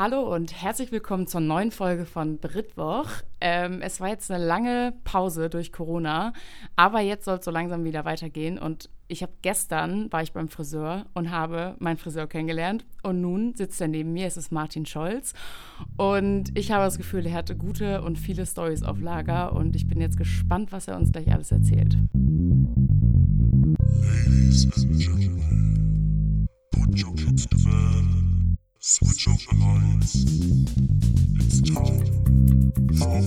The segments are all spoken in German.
Hallo und herzlich willkommen zur neuen Folge von Britwoch. Ähm, es war jetzt eine lange Pause durch Corona, aber jetzt soll es so langsam wieder weitergehen. Und ich habe gestern war ich beim Friseur und habe meinen Friseur kennengelernt. Und nun sitzt er neben mir, es ist Martin Scholz. Und ich habe das Gefühl, er hatte gute und viele Stories auf Lager. Und ich bin jetzt gespannt, was er uns gleich alles erzählt. Ladies and gentlemen, put your kids to bed. Switch off the lights. It's time for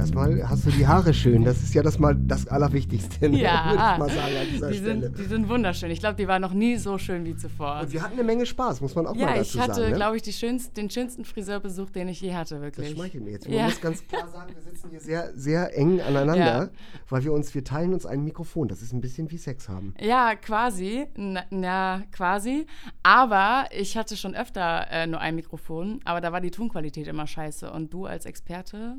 erstmal hast du die Haare schön. Das ist ja das mal das Allerwichtigste. Ne? Ja, würde ich mal sagen an dieser die Stelle. Sind, die sind wunderschön. Ich glaube, die waren noch nie so schön wie zuvor. Und wir hatten eine Menge Spaß, muss man auch ja, mal dazu sagen. Ja, ich hatte, ne? glaube ich, schönst, den schönsten Friseurbesuch, den ich je hatte, wirklich. Das schmeichelt mir jetzt. Man ja. muss ganz klar sagen, wir sitzen hier sehr, sehr eng aneinander, ja. weil wir uns, wir teilen uns ein Mikrofon. Das ist ein bisschen wie Sex haben. Ja, quasi. Na, na quasi. Aber ich hatte schon öfter äh, nur ein Mikrofon, aber da war die Tonqualität immer scheiße. Und du als Experte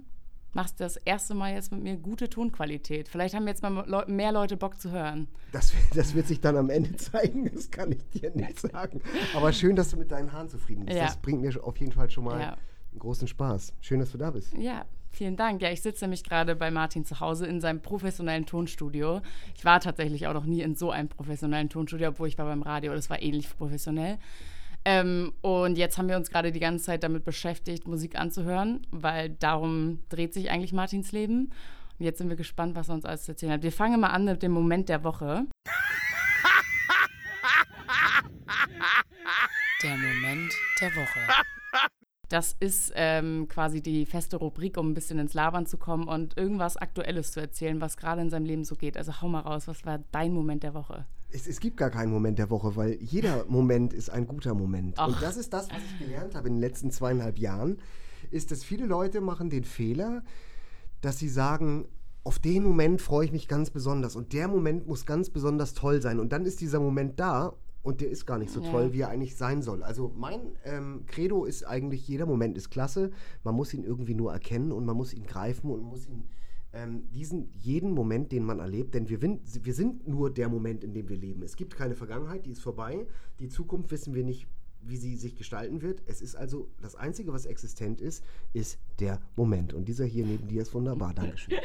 machst das erste Mal jetzt mit mir gute Tonqualität. Vielleicht haben jetzt mal mehr Leute Bock zu hören. Das, das, wird sich dann am Ende zeigen, das kann ich dir nicht sagen. Aber schön, dass du mit deinen Haaren zufrieden bist. Ja. Das bringt mir auf jeden Fall schon mal ja. einen großen Spaß. Schön, dass du da bist. Ja, vielen Dank. Ja, ich sitze nämlich gerade bei Martin zu Hause in seinem professionellen Tonstudio. Ich war tatsächlich auch noch nie in so einem professionellen Tonstudio, obwohl ich war beim Radio, das war ähnlich professionell. Ähm, und jetzt haben wir uns gerade die ganze Zeit damit beschäftigt, Musik anzuhören, weil darum dreht sich eigentlich Martins Leben. Und jetzt sind wir gespannt, was er uns alles zu erzählen hat. Wir fangen mal an mit dem Moment der Woche. Der Moment der Woche. Das ist ähm, quasi die feste Rubrik, um ein bisschen ins Labern zu kommen und irgendwas Aktuelles zu erzählen, was gerade in seinem Leben so geht. Also hau mal raus, was war dein Moment der Woche? Es, es gibt gar keinen Moment der Woche, weil jeder Moment ist ein guter Moment. Ach. Und das ist das, was ich gelernt habe in den letzten zweieinhalb Jahren, ist, dass viele Leute machen den Fehler, dass sie sagen, auf den Moment freue ich mich ganz besonders und der Moment muss ganz besonders toll sein. Und dann ist dieser Moment da und der ist gar nicht so ja. toll, wie er eigentlich sein soll. Also mein ähm, Credo ist eigentlich, jeder Moment ist klasse, man muss ihn irgendwie nur erkennen und man muss ihn greifen und muss ihn ähm, diesen jeden Moment, den man erlebt, denn wir, wir sind nur der Moment, in dem wir leben. Es gibt keine Vergangenheit, die ist vorbei. Die Zukunft wissen wir nicht, wie sie sich gestalten wird. Es ist also das Einzige, was existent ist, ist der Moment. Und dieser hier neben dir ist wunderbar. Dankeschön.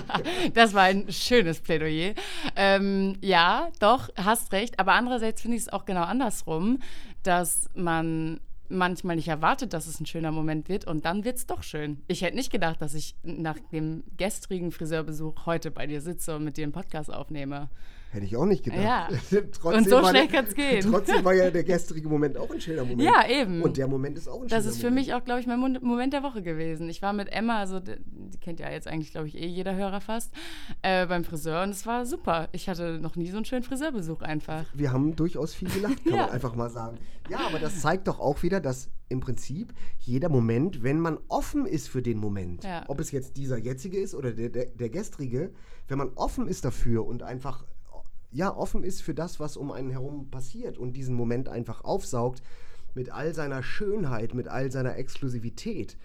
das war ein schönes Plädoyer. Ähm, ja, doch, hast recht. Aber andererseits finde ich es auch genau andersrum, dass man manchmal nicht erwartet, dass es ein schöner Moment wird und dann wird es doch schön. Ich hätte nicht gedacht, dass ich nach dem gestrigen Friseurbesuch heute bei dir sitze und mit dir einen Podcast aufnehme. Hätte ich auch nicht gedacht. Ja. und so schnell kann es gehen. Trotzdem war ja der gestrige Moment auch ein schöner Moment. Ja, eben. Und der Moment ist auch ein schöner Moment. Das ist für mich auch, glaube ich, mein Moment der Woche gewesen. Ich war mit Emma, also die kennt ja jetzt eigentlich, glaube ich, eh jeder Hörer fast, äh, beim Friseur und es war super. Ich hatte noch nie so einen schönen Friseurbesuch einfach. Wir haben durchaus viel gelacht, kann ja. man einfach mal sagen. Ja, aber das zeigt doch auch wieder, dass im Prinzip jeder Moment, wenn man offen ist für den Moment, ja. ob es jetzt dieser jetzige ist oder der, der, der gestrige, wenn man offen ist dafür und einfach ja, offen ist für das, was um einen herum passiert und diesen Moment einfach aufsaugt mit all seiner Schönheit, mit all seiner Exklusivität.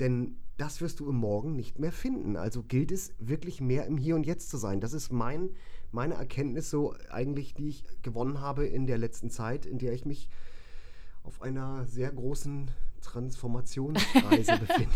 Denn das wirst du im Morgen nicht mehr finden. Also gilt es wirklich mehr im Hier und Jetzt zu sein. Das ist mein, meine Erkenntnis so eigentlich, die ich gewonnen habe in der letzten Zeit, in der ich mich auf einer sehr großen Transformationsreise befinde.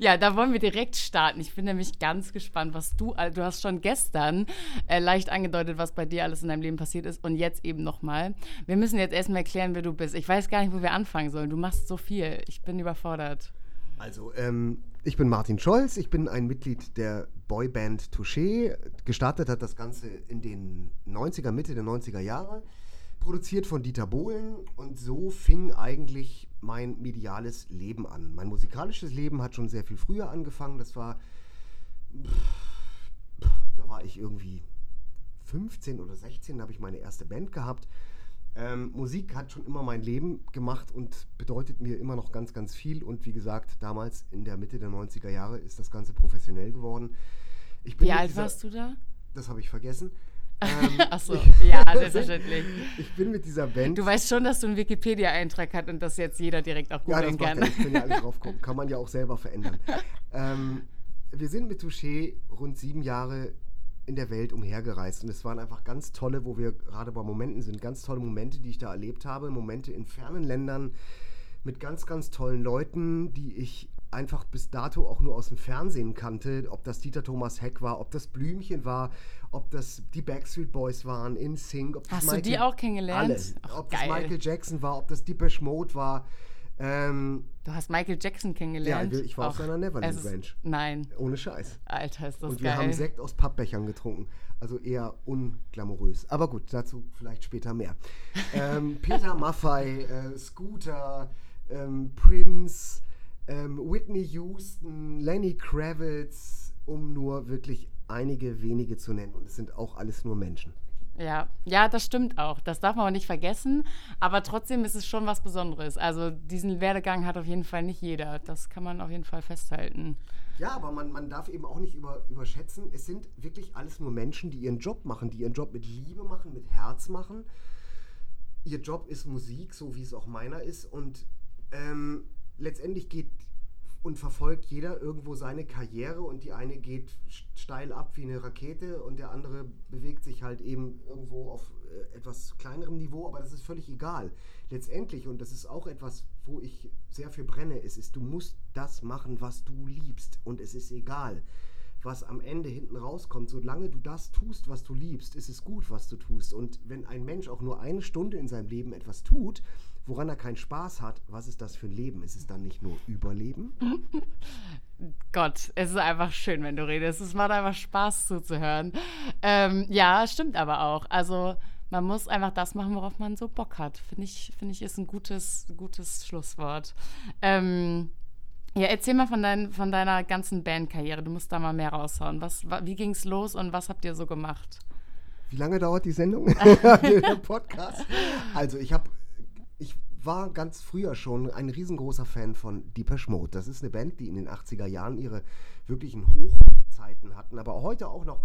ja, da wollen wir direkt starten. Ich bin nämlich ganz gespannt, was du, du hast schon gestern äh, leicht angedeutet, was bei dir alles in deinem Leben passiert ist und jetzt eben nochmal. Wir müssen jetzt erstmal erklären, wer du bist. Ich weiß gar nicht, wo wir anfangen sollen. Du machst so viel. Ich bin überfordert. Also, ähm, ich bin Martin Scholz. Ich bin ein Mitglied der Boyband Touché. Gestartet hat das Ganze in den 90er, Mitte der 90er Jahre produziert von Dieter Bohlen und so fing eigentlich mein mediales Leben an. Mein musikalisches Leben hat schon sehr viel früher angefangen. Das war, da war ich irgendwie 15 oder 16, da habe ich meine erste Band gehabt. Ähm, Musik hat schon immer mein Leben gemacht und bedeutet mir immer noch ganz, ganz viel. Und wie gesagt, damals in der Mitte der 90er Jahre ist das Ganze professionell geworden. wie alt warst du da? Das habe ich vergessen. Ähm, Achso, ja, selbstverständlich. ich bin mit dieser Band. Du weißt schon, dass du einen Wikipedia-Eintrag hast und dass jetzt jeder direkt auch googeln ja, kann. Ja, ich kann ja alles drauf kommen. Kann man ja auch selber verändern. ähm, wir sind mit Touché rund sieben Jahre in der Welt umhergereist. Und es waren einfach ganz tolle, wo wir gerade bei Momenten sind, ganz tolle Momente, die ich da erlebt habe. Momente in fernen Ländern mit ganz, ganz tollen Leuten, die ich einfach bis dato auch nur aus dem Fernsehen kannte. Ob das Dieter Thomas Heck war, ob das Blümchen war, ob das die Backstreet Boys waren, in Sync. Hast Michael, du die auch kennengelernt? Alle. Ach, ob geil. das Michael Jackson war, ob das Deepesh Mode war. Ähm, du hast Michael Jackson kennengelernt? Ja, ich war auf seiner Neverland Ranch. Nein. Ohne Scheiß. Alter, ist das Und wir geil. haben Sekt aus Pappbechern getrunken. Also eher unglamourös. Aber gut, dazu vielleicht später mehr. ähm, Peter Maffei, äh, Scooter, ähm, Prince, ähm, Whitney Houston, Lenny Kravitz, um nur wirklich einige wenige zu nennen. Und es sind auch alles nur Menschen. Ja, ja, das stimmt auch. Das darf man auch nicht vergessen. Aber trotzdem ist es schon was Besonderes. Also diesen Werdegang hat auf jeden Fall nicht jeder. Das kann man auf jeden Fall festhalten. Ja, aber man, man darf eben auch nicht über, überschätzen, es sind wirklich alles nur Menschen, die ihren Job machen, die ihren Job mit Liebe machen, mit Herz machen. Ihr Job ist Musik, so wie es auch meiner ist. Und ähm, letztendlich geht und verfolgt jeder irgendwo seine Karriere und die eine geht steil ab wie eine Rakete und der andere bewegt sich halt eben irgendwo auf äh, etwas kleinerem Niveau, aber das ist völlig egal. Letztendlich, und das ist auch etwas, wo ich sehr für brenne, ist, ist, du musst das machen, was du liebst und es ist egal, was am Ende hinten rauskommt. Solange du das tust, was du liebst, ist es gut, was du tust. Und wenn ein Mensch auch nur eine Stunde in seinem Leben etwas tut, woran er keinen Spaß hat, was ist das für ein Leben? Ist es dann nicht nur Überleben? Gott, es ist einfach schön, wenn du redest. Es macht einfach Spaß zuzuhören. Ähm, ja, stimmt aber auch. Also man muss einfach das machen, worauf man so Bock hat. Finde ich, finde ich, ist ein gutes, gutes Schlusswort. Ähm, ja, erzähl mal von, dein, von deiner ganzen Bandkarriere. Du musst da mal mehr raushauen. Was, wie ging es los und was habt ihr so gemacht? Wie lange dauert die Sendung? Der Podcast? Also, ich habe war ganz früher schon ein riesengroßer Fan von Deepesh Mode. Das ist eine Band, die in den 80er Jahren ihre wirklichen Hochzeiten hatten, aber heute auch noch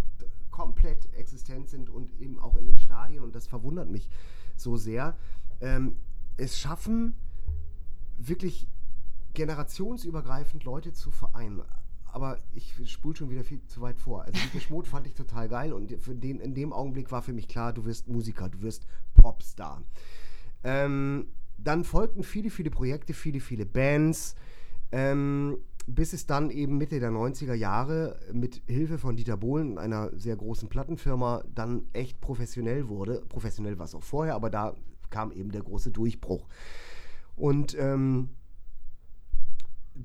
komplett existent sind und eben auch in den Stadien. Und das verwundert mich so sehr. Ähm, es schaffen wirklich generationsübergreifend Leute zu vereinen. Aber ich spule schon wieder viel zu weit vor. Also Deepesh Mode fand ich total geil und für den, in dem Augenblick war für mich klar, du wirst Musiker, du wirst Popstar. Ähm, dann folgten viele, viele Projekte, viele, viele Bands, ähm, bis es dann eben Mitte der 90er Jahre mit Hilfe von Dieter Bohlen, einer sehr großen Plattenfirma, dann echt professionell wurde. Professionell war es auch vorher, aber da kam eben der große Durchbruch. Und ähm,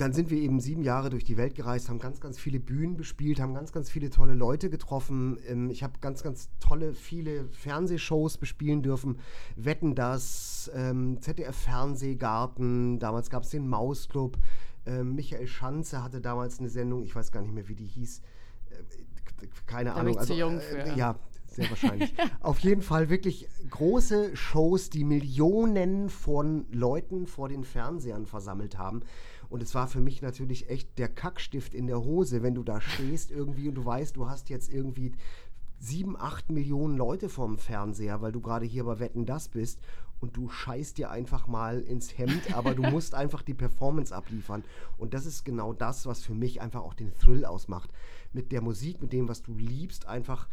dann sind wir eben sieben Jahre durch die Welt gereist, haben ganz, ganz viele Bühnen bespielt, haben ganz, ganz viele tolle Leute getroffen. Ähm, ich habe ganz, ganz tolle, viele Fernsehshows bespielen dürfen. Wetten das, ähm, ZDF Fernsehgarten, damals gab es den Mausclub. Ähm, Michael Schanze hatte damals eine Sendung, ich weiß gar nicht mehr, wie die hieß. Äh, keine da Ahnung. Bin ich also, zu jung für. Äh, ja, sehr wahrscheinlich. Auf jeden Fall wirklich große Shows, die Millionen von Leuten vor den Fernsehern versammelt haben. Und es war für mich natürlich echt der Kackstift in der Hose, wenn du da stehst irgendwie und du weißt, du hast jetzt irgendwie sieben, acht Millionen Leute vorm Fernseher, weil du gerade hier bei Wetten das bist und du scheißt dir einfach mal ins Hemd, aber du musst einfach die Performance abliefern. Und das ist genau das, was für mich einfach auch den Thrill ausmacht. Mit der Musik, mit dem, was du liebst, einfach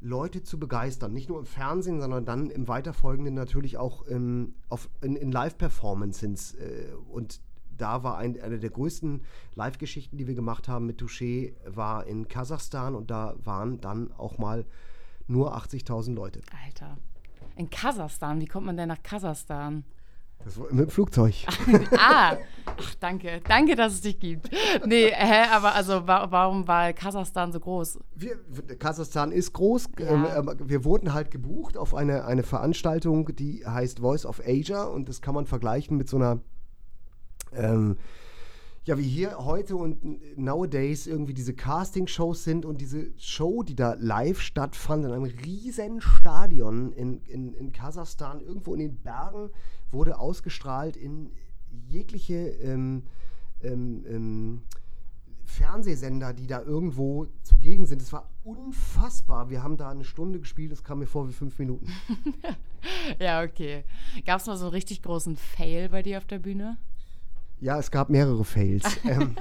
Leute zu begeistern. Nicht nur im Fernsehen, sondern dann im Weiterfolgenden natürlich auch ähm, auf, in, in Live-Performances. Äh, und da war ein, eine der größten Live-Geschichten, die wir gemacht haben mit Touché, war in Kasachstan und da waren dann auch mal nur 80.000 Leute. Alter. In Kasachstan? Wie kommt man denn nach Kasachstan? Das war mit dem Flugzeug. ah, ach, danke. Danke, dass es dich gibt. Nee, hä, aber also warum war Kasachstan so groß? Wir, Kasachstan ist groß. Ja. Ähm, ähm, wir wurden halt gebucht auf eine, eine Veranstaltung, die heißt Voice of Asia und das kann man vergleichen mit so einer ähm, ja, wie hier heute und nowadays irgendwie diese Casting-Shows sind und diese Show, die da live stattfand in einem riesen Stadion in, in, in Kasachstan, irgendwo in den Bergen, wurde ausgestrahlt in jegliche ähm, ähm, ähm, Fernsehsender, die da irgendwo zugegen sind. Es war unfassbar. Wir haben da eine Stunde gespielt, es kam mir vor wie fünf Minuten. ja, okay. Gab es mal so einen richtig großen Fail bei dir auf der Bühne? Ja, es gab mehrere Fails. ähm,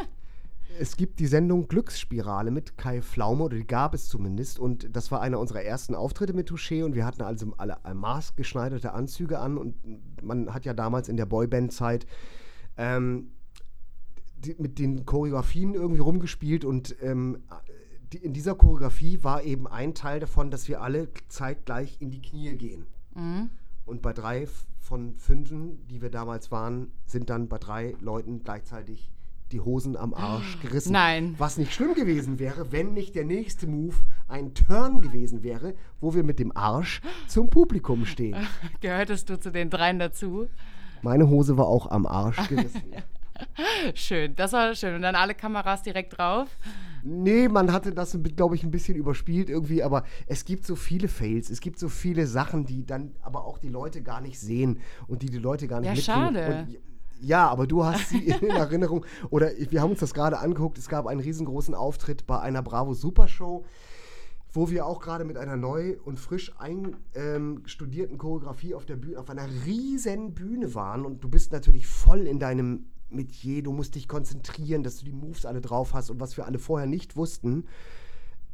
es gibt die Sendung Glücksspirale mit Kai Pflaume, oder die gab es zumindest. Und das war einer unserer ersten Auftritte mit Touché. Und wir hatten also alle maßgeschneiderte Anzüge an. Und man hat ja damals in der Boyband-Zeit ähm, mit den Choreografien irgendwie rumgespielt. Und ähm, die, in dieser Choreografie war eben ein Teil davon, dass wir alle zeitgleich in die Knie gehen. Mhm. Und bei drei von fünfen, die wir damals waren, sind dann bei drei Leuten gleichzeitig die Hosen am Arsch gerissen. Nein. Was nicht schlimm gewesen wäre, wenn nicht der nächste Move ein Turn gewesen wäre, wo wir mit dem Arsch zum Publikum stehen. Gehörtest du zu den dreien dazu? Meine Hose war auch am Arsch gerissen. schön, das war schön. Und dann alle Kameras direkt drauf? Nee, man hatte das, glaube ich, ein bisschen überspielt irgendwie, aber es gibt so viele Fails, es gibt so viele Sachen, die dann aber auch die Leute gar nicht sehen und die die Leute gar nicht ja, schade. Und ja, aber du hast sie in Erinnerung. Oder wir haben uns das gerade angeguckt. Es gab einen riesengroßen Auftritt bei einer Bravo Super Show, wo wir auch gerade mit einer neu und frisch einstudierten ähm, Choreografie auf der Bühne, auf einer riesen Bühne waren. Und du bist natürlich voll in deinem Metier. Du musst dich konzentrieren, dass du die Moves alle drauf hast. Und was wir alle vorher nicht wussten,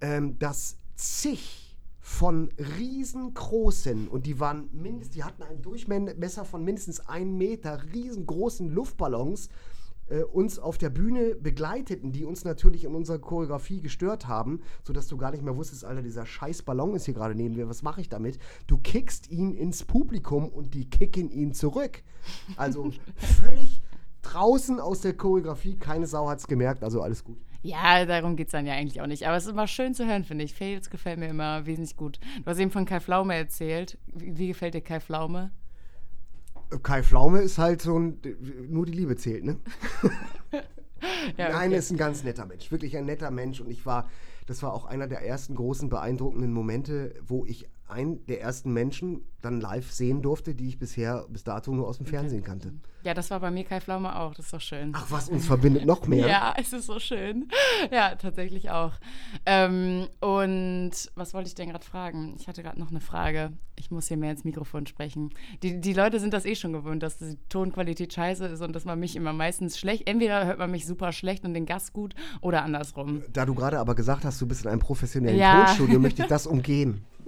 ähm, dass zig von riesengroßen und die waren mindestens, die hatten ein Durchmesser von mindestens einem Meter, riesengroßen Luftballons äh, uns auf der Bühne begleiteten, die uns natürlich in unserer Choreografie gestört haben, sodass du gar nicht mehr wusstest, Alter, dieser scheiß Ballon ist hier gerade neben mir, was mache ich damit? Du kickst ihn ins Publikum und die kicken ihn zurück. Also völlig draußen aus der Choreografie, keine Sau hat es gemerkt, also alles gut. Ja, darum geht es dann ja eigentlich auch nicht. Aber es ist immer schön zu hören, finde ich. Fails gefällt mir immer wesentlich gut. Du hast eben von Kai Pflaume erzählt. Wie, wie gefällt dir Kai Pflaume? Kai Pflaume ist halt so ein. Nur die Liebe zählt, ne? ja, okay. Nein, er ist ein ganz netter Mensch. Wirklich ein netter Mensch. Und ich war. Das war auch einer der ersten großen beeindruckenden Momente, wo ich einen der ersten Menschen dann live sehen durfte, die ich bisher bis dato nur aus dem Fernsehen kannte. Ja, das war bei mir Kai Pflaume auch, das ist doch schön. Ach, was uns verbindet noch mehr. ja, es ist so schön. Ja, tatsächlich auch. Ähm, und was wollte ich denn gerade fragen? Ich hatte gerade noch eine Frage. Ich muss hier mehr ins Mikrofon sprechen. Die, die Leute sind das eh schon gewöhnt, dass die Tonqualität scheiße ist und dass man mich immer meistens schlecht, entweder hört man mich super schlecht und den Gast gut oder andersrum. Da du gerade aber gesagt hast, du bist in einem professionellen ja. Tonstudio, möchte ich das umgehen.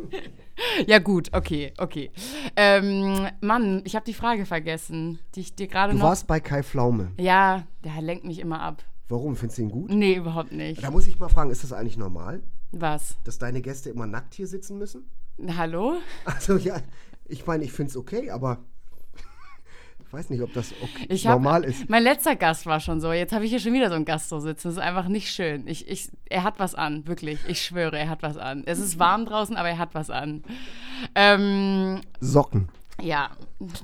ja, gut, okay, okay. Ähm, Mann, ich habe die Frage vergessen, die ich dir gerade noch. Du warst bei Kai Pflaume. Ja, der lenkt mich immer ab. Warum? Findest du ihn gut? Nee, überhaupt nicht. Da muss ich mal fragen, ist das eigentlich normal? Was? Dass deine Gäste immer nackt hier sitzen müssen? Hallo? Also ja, ich meine, ich finde es okay, aber weiß nicht, ob das okay, ich normal ist. Mein letzter Gast war schon so. Jetzt habe ich hier schon wieder so einen Gast so sitzen. Das ist einfach nicht schön. Ich, ich, er hat was an, wirklich. Ich schwöre, er hat was an. Es ist warm draußen, aber er hat was an. Ähm, Socken. Ja,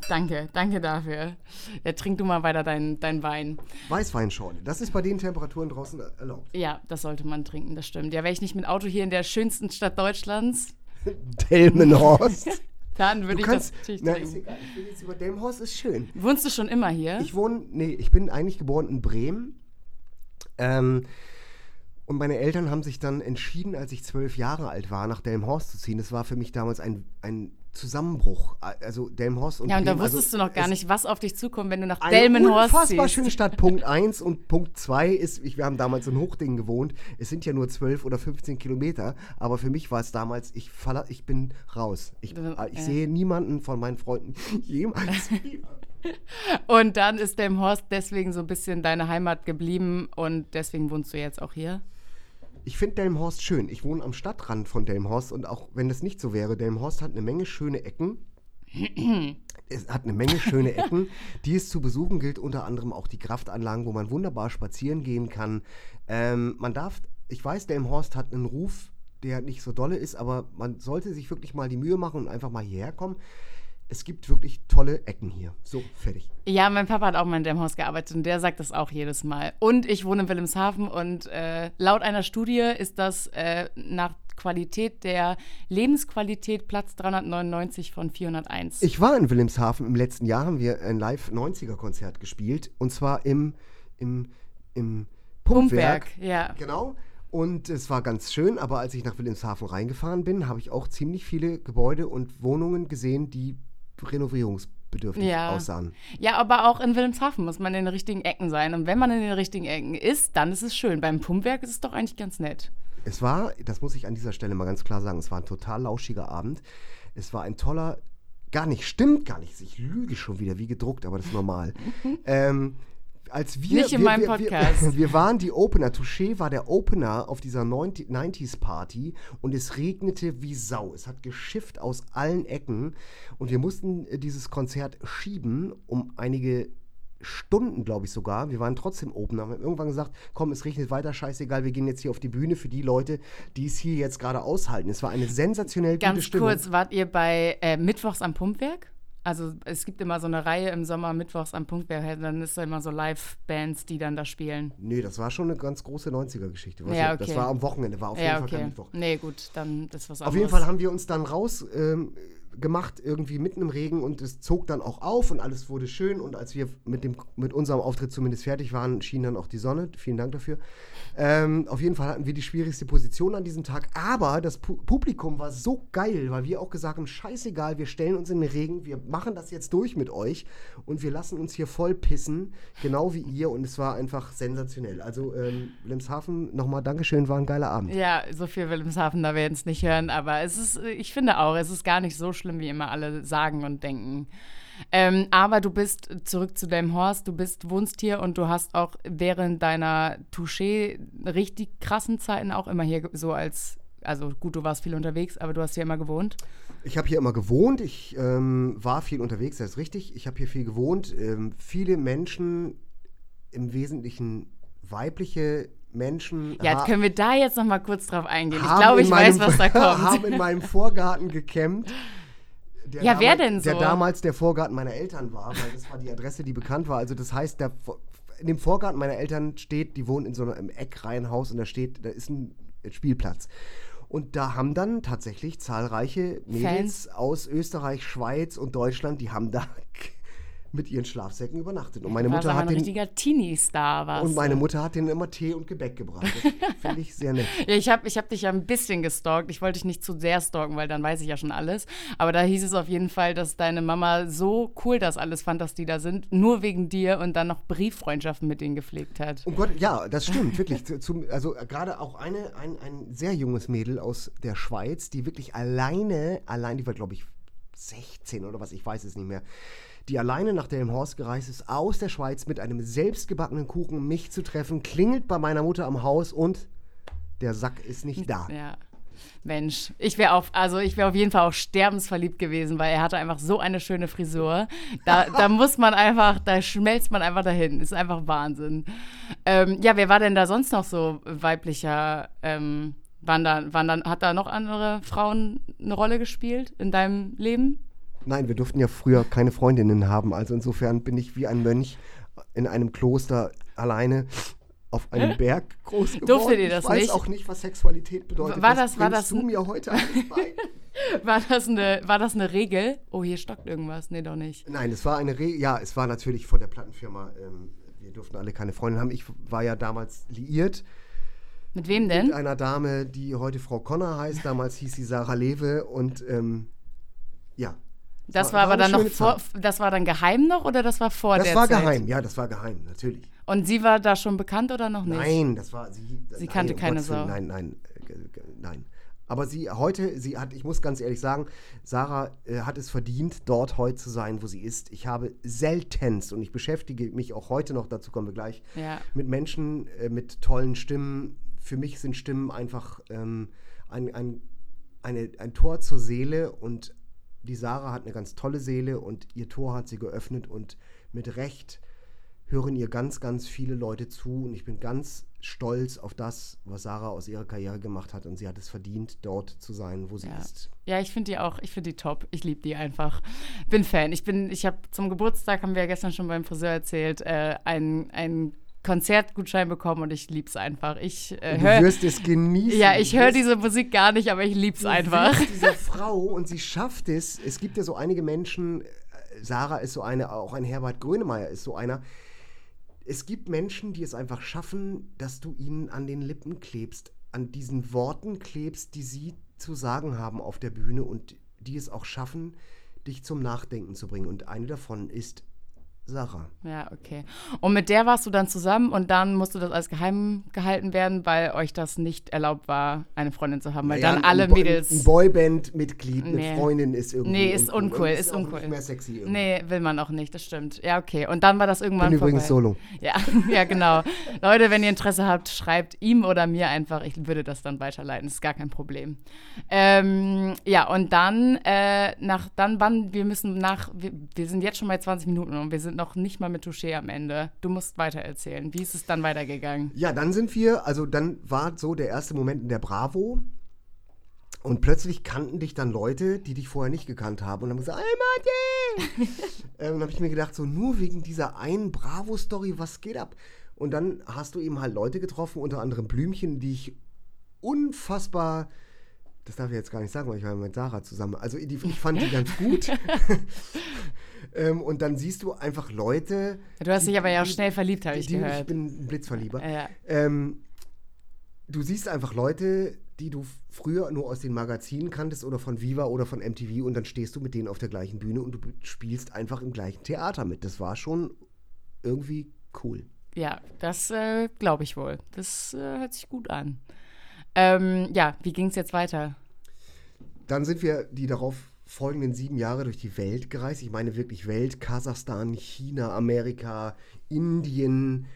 danke, danke dafür. Ja, trink du mal weiter deinen dein Wein. Weißweinschorle, das ist bei den Temperaturen draußen erlaubt. Ja, das sollte man trinken, das stimmt. Ja, wäre ich nicht mit Auto hier in der schönsten Stadt Deutschlands. Delmenhorst. Dann würde ich kannst, das natürlich na, ist egal. Ich will jetzt über Delmenhorst, ist schön. Wohnst du schon immer hier? Ich wohne, nee, ich bin eigentlich geboren in Bremen. Ähm, und meine Eltern haben sich dann entschieden, als ich zwölf Jahre alt war, nach Delmenhorst zu ziehen. Das war für mich damals ein, ein Zusammenbruch. Also Delmenhorst und Ja, und Bremen, da wusstest also du noch gar nicht, was auf dich zukommt, wenn du nach Delmenhorst unfassbar ziehst. schöne Stadt, Punkt 1. Und Punkt 2 ist, ich, wir haben damals in Hochding gewohnt. Es sind ja nur 12 oder 15 Kilometer. Aber für mich war es damals, ich, falle, ich bin raus. Ich, Du- ich äh. sehe niemanden von meinen Freunden jemals wieder. Und dann ist Delmenhorst deswegen so ein bisschen deine Heimat geblieben und deswegen wohnst du jetzt auch hier. Ich finde Delmenhorst schön. Ich wohne am Stadtrand von Delmenhorst und auch wenn das nicht so wäre, Delmenhorst hat eine Menge schöne Ecken. es hat eine Menge schöne Ecken, die es zu besuchen gilt, unter anderem auch die Kraftanlagen, wo man wunderbar spazieren gehen kann. Ähm, man darf, ich weiß, Delmenhorst hat einen Ruf, der nicht so dolle ist, aber man sollte sich wirklich mal die Mühe machen und einfach mal hierher kommen. Es gibt wirklich tolle Ecken hier. So, fertig. Ja, mein Papa hat auch mal in Delmenhorst gearbeitet und der sagt das auch jedes Mal. Und ich wohne in Wilhelmshaven und äh, laut einer Studie ist das äh, nach Qualität der Lebensqualität Platz 399 von 401. Ich war in Wilhelmshaven. Im letzten Jahr haben wir ein Live-90er-Konzert gespielt. Und zwar im, im, im Pumpwerk. Pumpwerk, ja. Genau. Und es war ganz schön, aber als ich nach Wilhelmshaven reingefahren bin, habe ich auch ziemlich viele Gebäude und Wohnungen gesehen, die bedürftig Ja. aussahen. Ja, aber auch in Wilhelmshaven muss man in den richtigen Ecken sein. Und wenn man in den richtigen Ecken ist, dann ist es schön. Beim Pumpwerk ist es doch eigentlich ganz nett. Es war, das muss ich an dieser Stelle mal ganz klar sagen, es war ein total lauschiger Abend. Es war ein toller, gar nicht, stimmt gar nicht. Ich lüge schon wieder, wie gedruckt, aber das ist normal. ähm, als wir, Nicht in wir, meinem wir, Podcast. Wir, wir waren die Opener. Touché war der Opener auf dieser 90 90s Party und es regnete wie Sau. Es hat geschifft aus allen Ecken und wir mussten äh, dieses Konzert schieben um einige Stunden, glaube ich sogar. Wir waren trotzdem Opener. Wir haben irgendwann gesagt, komm, es regnet weiter, scheißegal, wir gehen jetzt hier auf die Bühne für die Leute, die es hier jetzt gerade aushalten. Es war eine sensationell gute Ganz Stimmung. kurz, wart ihr bei äh, Mittwochs am Pumpwerk? Also es gibt immer so eine Reihe im Sommer Mittwochs am Pumpwerk, dann ist da immer so Live-Bands, die dann da spielen. Nee, das war schon eine ganz große 90er-Geschichte. Ja, Das okay. war am Wochenende, war auf jeden ja, Fall kein okay. Mittwoch. Nee, gut, dann das was Auf anderes. jeden Fall haben wir uns dann raus ähm, gemacht, irgendwie mitten im Regen und es zog dann auch auf und alles wurde schön. Und als wir mit, dem, mit unserem Auftritt zumindest fertig waren, schien dann auch die Sonne. Vielen Dank dafür. Ähm, auf jeden Fall hatten wir die schwierigste Position an diesem Tag. Aber das Pu Publikum war so geil, weil wir auch gesagt haben: Scheißegal, wir stellen uns in den Regen, wir machen das jetzt durch mit euch und wir lassen uns hier voll pissen, genau wie ihr. Und es war einfach sensationell. Also, ähm, Wilhelmshaven, nochmal Dankeschön, war ein geiler Abend. Ja, so viel Wilhelmshaven, da werden es nicht hören, aber es ist, ich finde auch, es ist gar nicht so schlimm, wie immer alle sagen und denken. Ähm, aber du bist zurück zu deinem Horst, du bist, wohnst hier und du hast auch während deiner Touché richtig krassen Zeiten auch immer hier so als, also gut, du warst viel unterwegs, aber du hast hier immer gewohnt. Ich habe hier immer gewohnt, ich ähm, war viel unterwegs, das ist richtig. Ich habe hier viel gewohnt. Ähm, viele Menschen, im Wesentlichen weibliche Menschen, Ja, ha- können wir da jetzt noch mal kurz drauf eingehen? Ich glaube, ich weiß, meinem- was da kommt. haben in meinem Vorgarten gecampt. Der Ja, wer denn Der so? damals der Vorgarten meiner Eltern war, weil das war die Adresse, die bekannt war. Also das heißt, der, in dem Vorgarten meiner Eltern steht, die wohnen in so einem Eckreihenhaus und da steht, da ist ein Spielplatz. Und da haben dann tatsächlich zahlreiche Mädels aus Österreich, Schweiz und Deutschland, die haben da mit ihren Schlafsäcken übernachtet. Und meine Mutter hat ein den, richtiger Teenie-Star, warst und meine. Mutter hat denen immer Tee und Gebäck gebracht. Finde ich sehr nett. Ja, ich habe ich hab dich ja ein bisschen gestalkt. Ich wollte dich nicht zu sehr stalken, weil dann weiß ich ja schon alles. Aber da hieß es auf jeden Fall, dass deine Mama so cool das alles fand, dass die da sind, nur wegen dir und dann noch Brieffreundschaften mit denen gepflegt hat. Um Gott, ja, das stimmt, wirklich. Zu- Zum, also äh, gerade auch eine, ein, ein sehr junges Mädel aus der Schweiz, die wirklich alleine, allein, die war, glaube ich, 16 oder was, ich weiß es nicht mehr, die alleine nach Delmenhorst gereist ist, aus der Schweiz mit einem selbstgebackenen Kuchen, um mich zu treffen, klingelt bei meiner Mutter am Haus und der Sack ist nicht da. Ja. Mensch, ich wäre auf, also ich wäre auf jeden Fall auch sterbensverliebt gewesen, weil er hatte einfach so eine schöne Frisur. Da, da muss man einfach, da schmelzt man einfach dahin. Ist einfach Wahnsinn. Ähm, ja, wer war denn da sonst noch so weiblicher? Ähm, waren da, waren da, hat da noch andere Frauen eine Rolle gespielt in deinem Leben? Nein, wir durften ja früher keine Freundinnen haben, also insofern bin ich wie ein Mönch in einem Kloster alleine auf einem Berg groß geworden. Durftet ihr das ich weiß nicht? auch nicht, was Sexualität bedeutet. War das- war bringst das du mir heute bei? War das eine, war das eine Regel? Oh, hier stockt irgendwas. Nee, doch nicht. Nein, es war eine Re ja, es war natürlich von der Plattenfirma. Ähm, wir durften alle keine Freundin haben. Ich war ja damals liiert Mit wem mit denn? einer Dame, die heute Frau Connor heißt. Damals hieß sie Sarah Lewe und ähm, ja. Das war- war, aber dann noch vor, das war dann geheim noch oder das war vor Das der war Zeit? geheim, ja, das war geheim, natürlich. Und sie war da schon bekannt oder noch nicht? Nein, das war sie. Sie nein, kannte keine Sau. Nein, nein, äh, nein. Aber sie heute, sie hat, ich muss ganz ehrlich sagen, Sarah äh, hat es verdient, dort heute zu sein, wo sie ist. Ich habe seltenst und ich beschäftige mich auch heute noch, dazu kommen wir gleich, Ja. mit Menschen äh, mit tollen Stimmen. Für mich sind Stimmen einfach ähm, ein, ein, eine, ein Tor zur Seele und die Sarah hat eine ganz tolle Seele und ihr Tor hat sie geöffnet und mit Recht hören ihr ganz, ganz viele Leute zu und ich bin ganz stolz auf das, was Sarah aus ihrer Karriere gemacht hat und sie hat es verdient, dort zu sein, wo sie Ja. ist. Ja, ich finde die auch, ich finde die top. Ich liebe die einfach. Bin Fan. Ich bin, ich habe zum Geburtstag, haben wir ja gestern schon beim Friseur erzählt, äh, einen, einen Konzertgutschein bekommen und ich lieb's einfach. Ich äh, Und du wirst es genießen. Ja, ich höre diese Musik gar nicht, aber ich lieb's du einfach. dieser Frau und sie schafft es. Es gibt ja so einige Menschen, äh, Sarah ist so eine, auch ein Herbert Grönemeyer ist so einer. Es gibt Menschen, die es einfach schaffen, dass du ihnen an den Lippen klebst, an diesen Worten klebst, die sie zu sagen haben auf der Bühne und die es auch schaffen, dich zum Nachdenken zu bringen. Und eine davon ist Sarah. Ja, okay. Und mit der warst du dann zusammen und dann musste das als geheim gehalten werden, weil euch das nicht erlaubt war, eine Freundin zu haben, weil naja, dann alle ein Mädels. Ein Boyband-Mitglied nee. mit Freundin ist irgendwie. Nee, ist uncool, ist, ist uncool. Nicht mehr sexy irgendwie. Nee, will man auch nicht, das stimmt. Ja, okay. Und dann war das irgendwann. Bin übrigens solo. Ja, ja, genau. Leute, wenn ihr Interesse habt, schreibt ihm oder mir einfach. Ich würde das dann weiterleiten. Das ist gar kein Problem. Ähm, ja, und dann, äh, nach, dann wann, wir müssen nach, wir, wir sind jetzt schon bei 20 Minuten und wir sind noch nicht mal mit Touché am Ende. Du musst weiter erzählen. Wie ist es dann weitergegangen? Ja, dann sind wir, also dann war so der erste Moment in der Bravo. Und plötzlich kannten dich dann Leute, die dich vorher nicht gekannt haben und haben gesagt, hey Martin! ähm, und habe ich mir gedacht, so nur wegen dieser einen Bravo-Story, was geht ab? Und dann hast du eben halt Leute getroffen, unter anderem Blümchen, die ich unfassbar das darf ich jetzt gar nicht sagen, weil ich war mit Sarah zusammen. Also die, ich fand die ganz gut. ähm, und dann siehst du einfach Leute. Du hast die, dich aber ja auch schnell verliebt, habe ich gehört. Ich bin ein Blitzverlieber. Ja. Ähm, du siehst einfach Leute, die du früher nur aus den Magazinen kanntest oder von Viva oder von MTV und dann stehst du mit denen auf der gleichen Bühne und du spielst einfach im gleichen Theater mit. Das war schon irgendwie cool. Ja, das äh, glaube ich wohl. Das äh, hört sich gut an. Ähm, ja, wie ging es jetzt weiter? Dann sind wir die darauf folgenden sieben Jahre durch die Welt gereist. Ich meine wirklich Welt, Kasachstan, China, Amerika, Indien,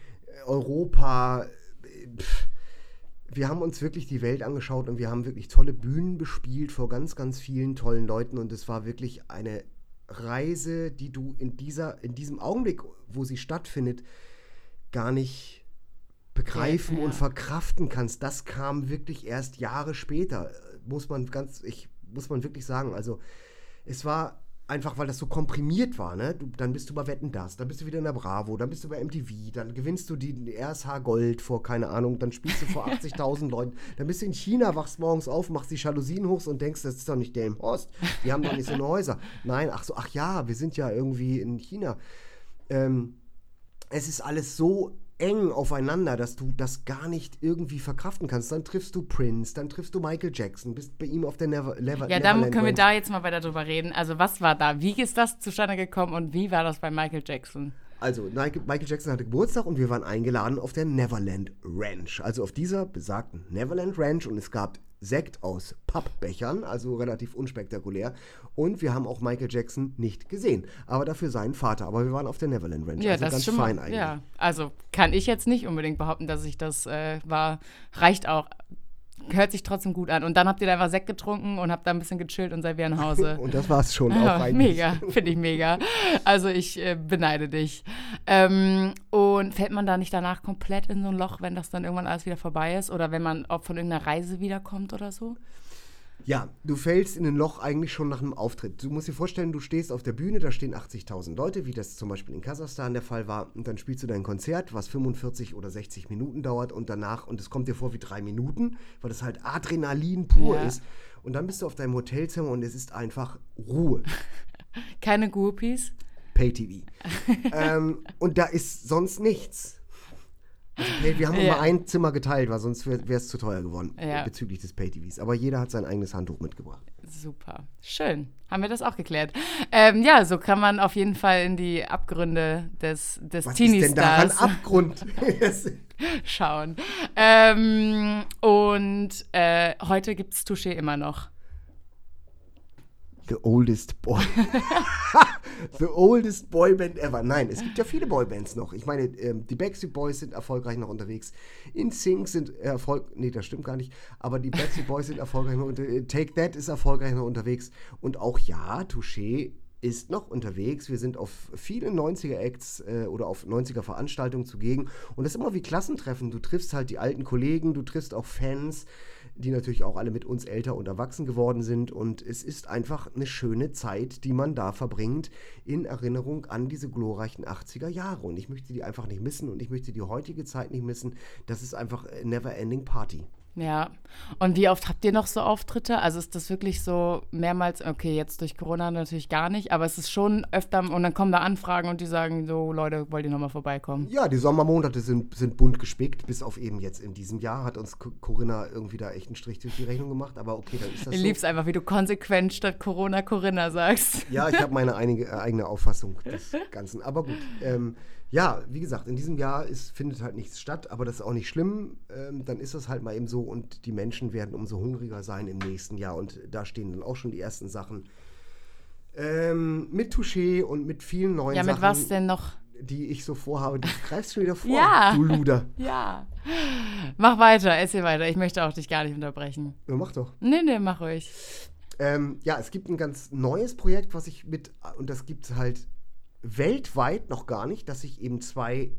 Europa. Wir haben uns wirklich die Welt angeschaut und wir haben wirklich tolle Bühnen bespielt vor ganz, ganz vielen tollen Leuten und es war wirklich eine Reise, die du in, dieser, in diesem Augenblick, wo sie stattfindet, gar nicht begreifen ja, ja. und verkraften kannst, das kam wirklich erst Jahre später, muss man ganz, ich muss man wirklich sagen. Also es war einfach, weil das so komprimiert war, ne? Du, dann bist du bei Wetten das, dann bist du wieder in der Bravo, dann bist du bei MTV, dann gewinnst du die RSH Gold vor, keine Ahnung, dann spielst du vor 80.000 Leuten, dann bist du in China, wachst morgens auf, machst die Jalousien hoch und denkst, das ist doch nicht der im Horst, die haben doch nicht so eine Häuser. Nein, ach so, ach ja, wir sind ja irgendwie in China. Ähm, es ist alles so eng aufeinander, dass du das gar nicht irgendwie verkraften kannst. Dann triffst du Prince, dann triffst du Michael Jackson, bist bei ihm auf der Never, Never Ja, dann können wir da jetzt mal weiter drüber reden. Also was war da? Wie ist das zustande gekommen und wie war das bei Michael Jackson? Also, Michael Jackson hatte Geburtstag und wir waren eingeladen auf der Neverland Ranch. Also auf dieser besagten Neverland Ranch und es gab Sekt aus Pappbechern, also relativ unspektakulär. Und wir haben auch Michael Jackson nicht gesehen, aber dafür seinen Vater. Aber wir waren auf der Neverland Ranch, ja, also das ganz schon fein mal, eigentlich. Ja, also kann ich jetzt nicht unbedingt behaupten, dass ich das äh, war. Reicht auch hört sich trotzdem gut an. Und dann habt ihr da einfach Sekt getrunken und habt da ein bisschen gechillt und seid wieder nach Hause. und das war's schon. Ja, auch mega, finde ich mega. Also ich äh, beneide dich. Ähm, und fällt man da nicht danach komplett in so ein Loch, wenn das dann irgendwann alles wieder vorbei ist? Oder wenn man auch von irgendeiner Reise wiederkommt oder so? Ja, du fällst in ein Loch eigentlich schon nach einem Auftritt. Du musst dir vorstellen, du stehst auf der Bühne, da stehen 80.000 Leute, wie das zum Beispiel in Kasachstan der Fall war. Und dann spielst du dein Konzert, was 45 oder 60 Minuten dauert und danach, und es kommt dir vor wie drei Minuten, weil das halt Adrenalin pur ja. ist. Und dann bist du auf deinem Hotelzimmer und es ist einfach Ruhe. Keine Groupies? Pay-TV. ähm, und da ist sonst nichts. Also Pay, wir haben ja. immer ein Zimmer geteilt, weil sonst wäre es zu teuer geworden ja. bezüglich des Pay-TVs. Aber jeder hat sein eigenes Handtuch mitgebracht. Super. Schön. Haben wir das auch geklärt. Ähm, ja, so kann man auf jeden Fall in die Abgründe des, des Was Teenie-Stars. ist denn daran Abgrund? schauen. Ähm, und äh, heute gibt es Touché immer noch. The oldest boy. The oldest boyband ever. Nein, es gibt ja viele Boybands noch. Ich meine, ähm, die Backstreet Boys sind erfolgreich noch unterwegs. In Sync sind erfolgreich. Nee, das stimmt gar nicht. Aber die Backstreet Boys sind erfolgreich noch unterwegs. Take That ist erfolgreich noch unterwegs. Und auch ja, Touché ist noch unterwegs. Wir sind auf vielen 90er-Acts äh, oder auf 90er-Veranstaltungen zugegen. Und das ist immer wie Klassentreffen. Du triffst halt die alten Kollegen, du triffst auch Fans die natürlich auch alle mit uns älter und erwachsen geworden sind. Und es ist einfach eine schöne Zeit, die man da verbringt, in Erinnerung an diese glorreichen 80er Jahre. Und ich möchte die einfach nicht missen und ich möchte die heutige Zeit nicht missen. Das ist einfach never ending party. Ja. Und wie oft habt ihr noch so Auftritte? Also ist das wirklich so mehrmals, okay, jetzt durch Corona natürlich gar nicht, aber es ist schon öfter und dann kommen da Anfragen und die sagen so, Leute, wollt ihr nochmal vorbeikommen? Ja, die Sommermonate sind, sind bunt gespickt, bis auf eben jetzt in diesem Jahr hat uns Corinna irgendwie da echt einen Strich durch die Rechnung gemacht, aber okay, dann ist das Ich so. lieb's einfach, wie du konsequent statt Corona Corinna sagst. Ja, ich habe meine einige, äh, eigene Auffassung des Ganzen, aber gut. Ähm, ja, wie gesagt, in diesem Jahr ist, findet halt nichts statt, aber das ist auch nicht schlimm. Ähm, dann ist das halt mal eben so und die Menschen werden umso hungriger sein im nächsten Jahr und da stehen dann auch schon die ersten Sachen. Ähm, mit Touché und mit vielen neuen Ja, Sachen. mit was denn noch? Die ich so vorhabe. Du greifst schon wieder vor, Ja. du Luder. Ja. Mach weiter, erzähl weiter. Ich möchte auch dich gar nicht unterbrechen. Ja, mach doch. Nee, nee, mach ruhig. Ähm, ja, es gibt ein ganz neues Projekt, was ich mit, und das gibt es halt weltweit noch gar nicht, dass sich eben zwei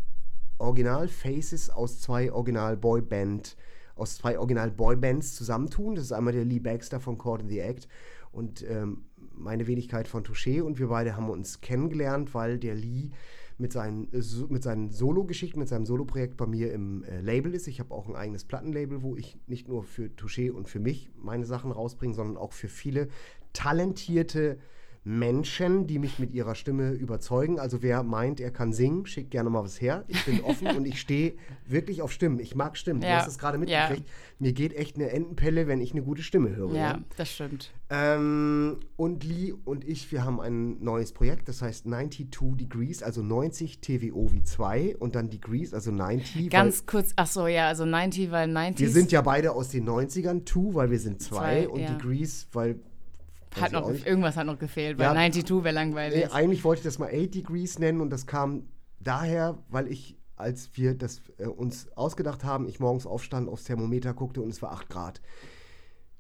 Original-Faces aus zwei Original-Boyband, aus zwei Original-Boybands zusammentun. Das ist einmal der Lee Baxter von Caught in the Act und ähm, meine Wenigkeit von Touché und wir beide haben uns kennengelernt, weil der Lee mit seinen, mit seinen Solo-Geschichten, mit seinem Solo-Projekt bei mir im äh, Label ist. Ich habe auch ein eigenes Plattenlabel, wo ich nicht nur für Touché und für mich meine Sachen rausbringe, sondern auch für viele talentierte Menschen, die mich mit ihrer Stimme überzeugen. Also wer meint, er kann singen, schickt gerne mal was her. Ich bin offen und ich stehe wirklich auf Stimmen. Ich mag Stimmen. Du Ja. hast es gerade Ja. mitgekriegt. Mir geht echt eine Entenpelle, wenn ich eine gute Stimme höre. Ja, das stimmt. Ähm, und Lee und ich, wir haben ein neues Projekt, das heißt 92 Degrees, also 90 TWO wie 2 und dann Degrees, also 90. Ganz kurz, ach so, ja, also 90, weil 90 weil wir sind ja beide aus den 90ern, 2, weil wir sind 2 Zwei, und ja. Degrees, weil. Hat noch, irgendwas hat noch gefehlt, weil Ja. 92 wäre langweilig. Nee, eigentlich wollte ich das mal 8 Degrees nennen und das kam daher, weil ich, als wir das äh, uns ausgedacht haben, ich morgens aufstand, aufs Thermometer guckte und es war 8 Grad.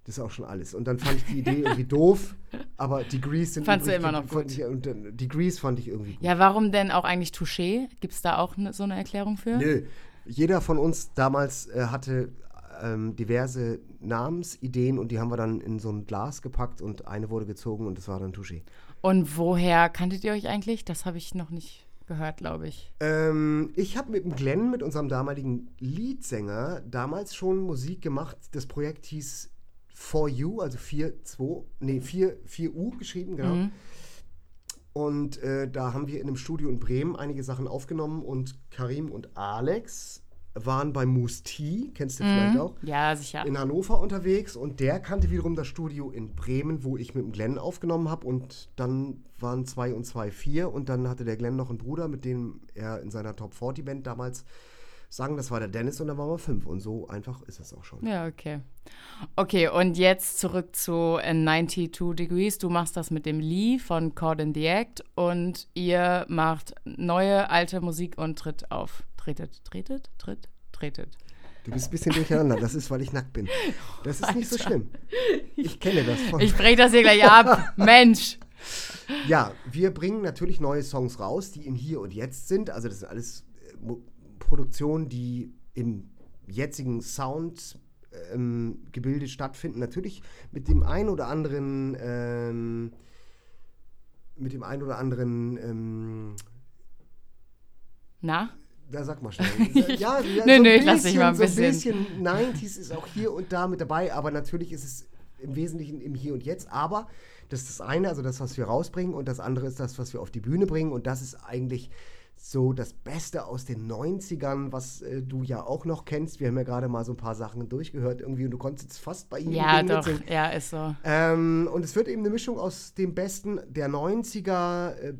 Das ist auch schon alles. Und dann fand ich die Idee irgendwie doof, aber Degrees sind Fandst du immer noch gut. Ich, und, äh, Degrees fand ich irgendwie gut. ja, warum denn auch eigentlich Touché? Gibt es da auch ne, so eine Erklärung für? Nö. Jeder von uns damals äh, hatte ähm, diverse Namensideen und die haben wir dann in so ein Glas gepackt und eine wurde gezogen und das war dann Touché. Und woher kanntet ihr euch eigentlich? Das habe ich noch nicht gehört, glaube ich. Ähm, ich habe mit dem Glenn, mit unserem damaligen Leadsänger, damals schon Musik gemacht. Das Projekt hieß For You, also 4-2, nee, 4, 4U geschrieben, genau. Mhm. Und äh, da haben wir in einem Studio in Bremen einige Sachen aufgenommen und Karim und Alex waren bei Moose T, kennst du vielleicht auch, Ja, sicher. in Hannover unterwegs und der kannte wiederum das Studio in Bremen, wo ich mit dem Glenn aufgenommen habe und dann waren zwei und zwei vier und dann hatte der Glenn noch einen Bruder, mit dem er in seiner Top 40 Band damals sang, das war der Dennis und dann waren wir fünf und so einfach ist es auch schon. Ja, okay. Okay, und jetzt zurück zu äh, 92 Degrees. Du machst das mit dem Lee von Caught in the Act und ihr macht neue, alte Musik und tritt auf. Tretet, tretet, tritt, tretet. Du bist ein bisschen durcheinander, das ist, weil ich nackt bin. Das ist nicht so schlimm. Ich kenne das von. Ich breche das hier gleich ab. Mensch. Ja, wir bringen natürlich neue Songs raus, die im Hier und Jetzt sind. Also das sind alles äh, Produktionen, die im jetzigen Sound ähm, Gebilde stattfinden. Natürlich mit dem ein oder anderen ähm, mit dem ein oder anderen ähm, Na? Da sag mal schnell. Ja, ja Nö, so nö, ich lass dich mal ein so ein bisschen. bisschen 90s ist auch hier und da mit dabei, aber natürlich ist es im Wesentlichen im Hier und Jetzt. Aber das ist das eine, also das, was wir rausbringen, und das andere ist das, was wir auf die Bühne bringen. Und das ist eigentlich so das Beste aus den 90ern, was äh, du ja auch noch kennst. Wir haben ja gerade mal so ein paar Sachen durchgehört irgendwie und du konntest jetzt fast bei ihm Ja, doch. mitsingen. Ja, ist so. Ähm, und es wird eben eine Mischung aus dem Besten der 90er, äh,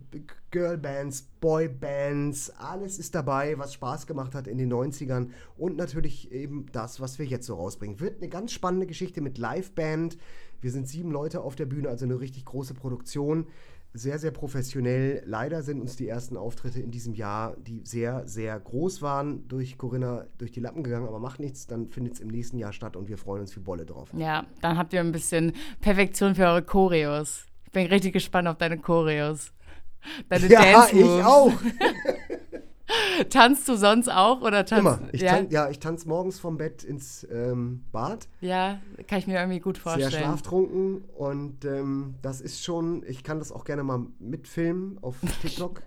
Girlbands, Boybands, alles ist dabei, was Spaß gemacht hat in den 90ern und natürlich eben das, was wir jetzt so rausbringen. Wird eine ganz spannende Geschichte mit Liveband. Wir sind sieben Leute auf der Bühne, also eine richtig große Produktion. Sehr, sehr professionell. Leider sind uns die ersten Auftritte in diesem Jahr, die sehr, sehr groß waren, durch Corinna durch die Lappen gegangen, aber macht nichts. Dann findet es im nächsten Jahr statt und wir freuen uns wie Bolle drauf. Ja, dann habt ihr ein bisschen Perfektion für eure Choreos. Ich bin richtig gespannt auf deine Choreos. Deine Ja, Dance ich auch. Tanzt du sonst auch oder tanzt Immer. Ich ja, tan ja, ich tanze morgens vom Bett ins ähm, Bad, ja, kann ich mir irgendwie gut sehr vorstellen. schlaftrunken und ähm, das ist schon, ich kann das auch gerne mal mitfilmen auf TikTok.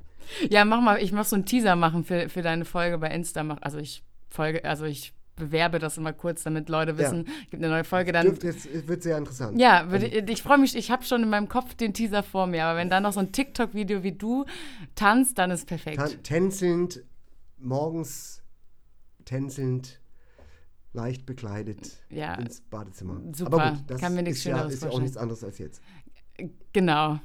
Ja, mach mal, ich muss so einen Teaser machen für, für deine Folge bei Insta. Mach- Also ich folge, also ich bewerbe das immer kurz, damit Leute wissen, ja. gibt eine neue Folge. Dann jetzt wird sehr interessant. Ja, also. ich, ich freue mich, ich habe schon in meinem Kopf den Teaser vor mir, aber wenn dann noch so ein TikTok-Video wie du tanzt, dann ist perfekt. Tan tänzelnd, morgens tänzelnd, leicht bekleidet ja. ins Badezimmer. Super, aber gut, das kann mir nichts ist, ja, ist ja auch nichts anderes als jetzt. Genau.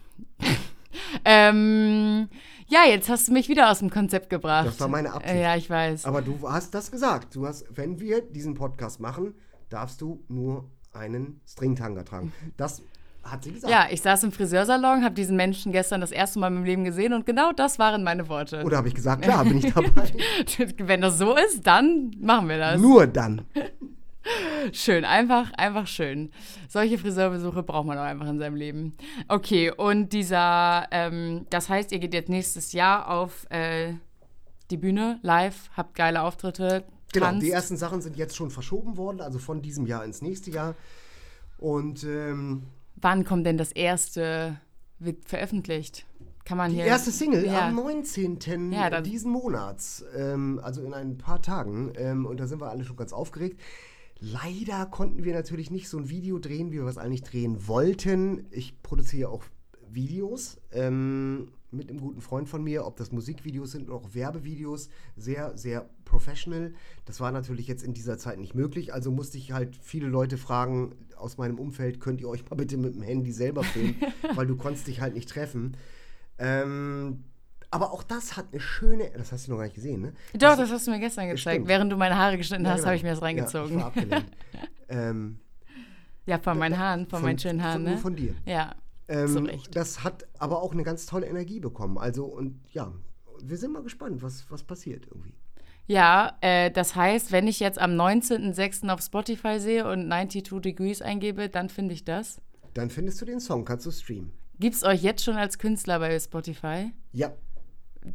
Ähm, ja, jetzt hast du mich wieder aus dem Konzept gebracht. Das war meine Absicht. Ja, ich weiß. Aber du hast das gesagt. Du hast, wenn wir diesen Podcast machen, darfst du nur einen Stringtanga tragen. Das hat sie gesagt. Ja, ich saß im Friseursalon, habe diesen Menschen gestern das erste Mal in meinem Leben gesehen und genau das waren meine Worte. Oder habe ich gesagt, klar, bin ich dabei. wenn das so ist, dann machen wir das. Nur dann. Schön, einfach, einfach schön. Solche Friseurbesuche braucht man auch einfach in seinem Leben. Okay, und dieser, ähm, das heißt, ihr geht jetzt nächstes Jahr auf äh, die Bühne live, habt geile Auftritte. Genau, tanzt. die ersten Sachen sind jetzt schon verschoben worden, also von diesem Jahr ins nächste Jahr. Und ähm, wann kommt denn das erste, wird veröffentlicht? Kann man die hier. Die erste Single ja. am 19. Ja, diesen Monats, ähm, also in ein paar Tagen. Ähm, und da sind wir alle schon ganz aufgeregt. Leider konnten wir natürlich nicht so ein Video drehen, wie wir es eigentlich drehen wollten. Ich produziere auch Videos ähm, mit einem guten Freund von mir, ob das Musikvideos sind oder auch Werbevideos, sehr, sehr professional. Das war natürlich jetzt in dieser Zeit nicht möglich, also musste ich halt viele Leute fragen aus meinem Umfeld, könnt ihr euch mal bitte mit dem Handy selber filmen, weil du konntest dich halt nicht treffen. Ähm, aber auch das hat eine schöne, das hast du noch gar nicht gesehen, ne? Doch, das, das hast du mir gestern gezeigt. Stimmt. Während du meine Haare geschnitten ja, hast, genau. habe ich mir das reingezogen. Ja, ähm, ja von meinen Haaren, von, von meinen schönen Haaren, von, ne? Von dir. Ja, ähm, Das hat aber auch eine ganz tolle Energie bekommen. Also, und ja, wir sind mal gespannt, was, was passiert irgendwie. Ja, äh, das heißt, wenn ich jetzt am 19.06. auf Spotify sehe und 92 Degrees eingebe, dann finde ich das. Dann findest du den Song, kannst du streamen. Gibt es euch jetzt schon als Künstler bei Spotify? Ja.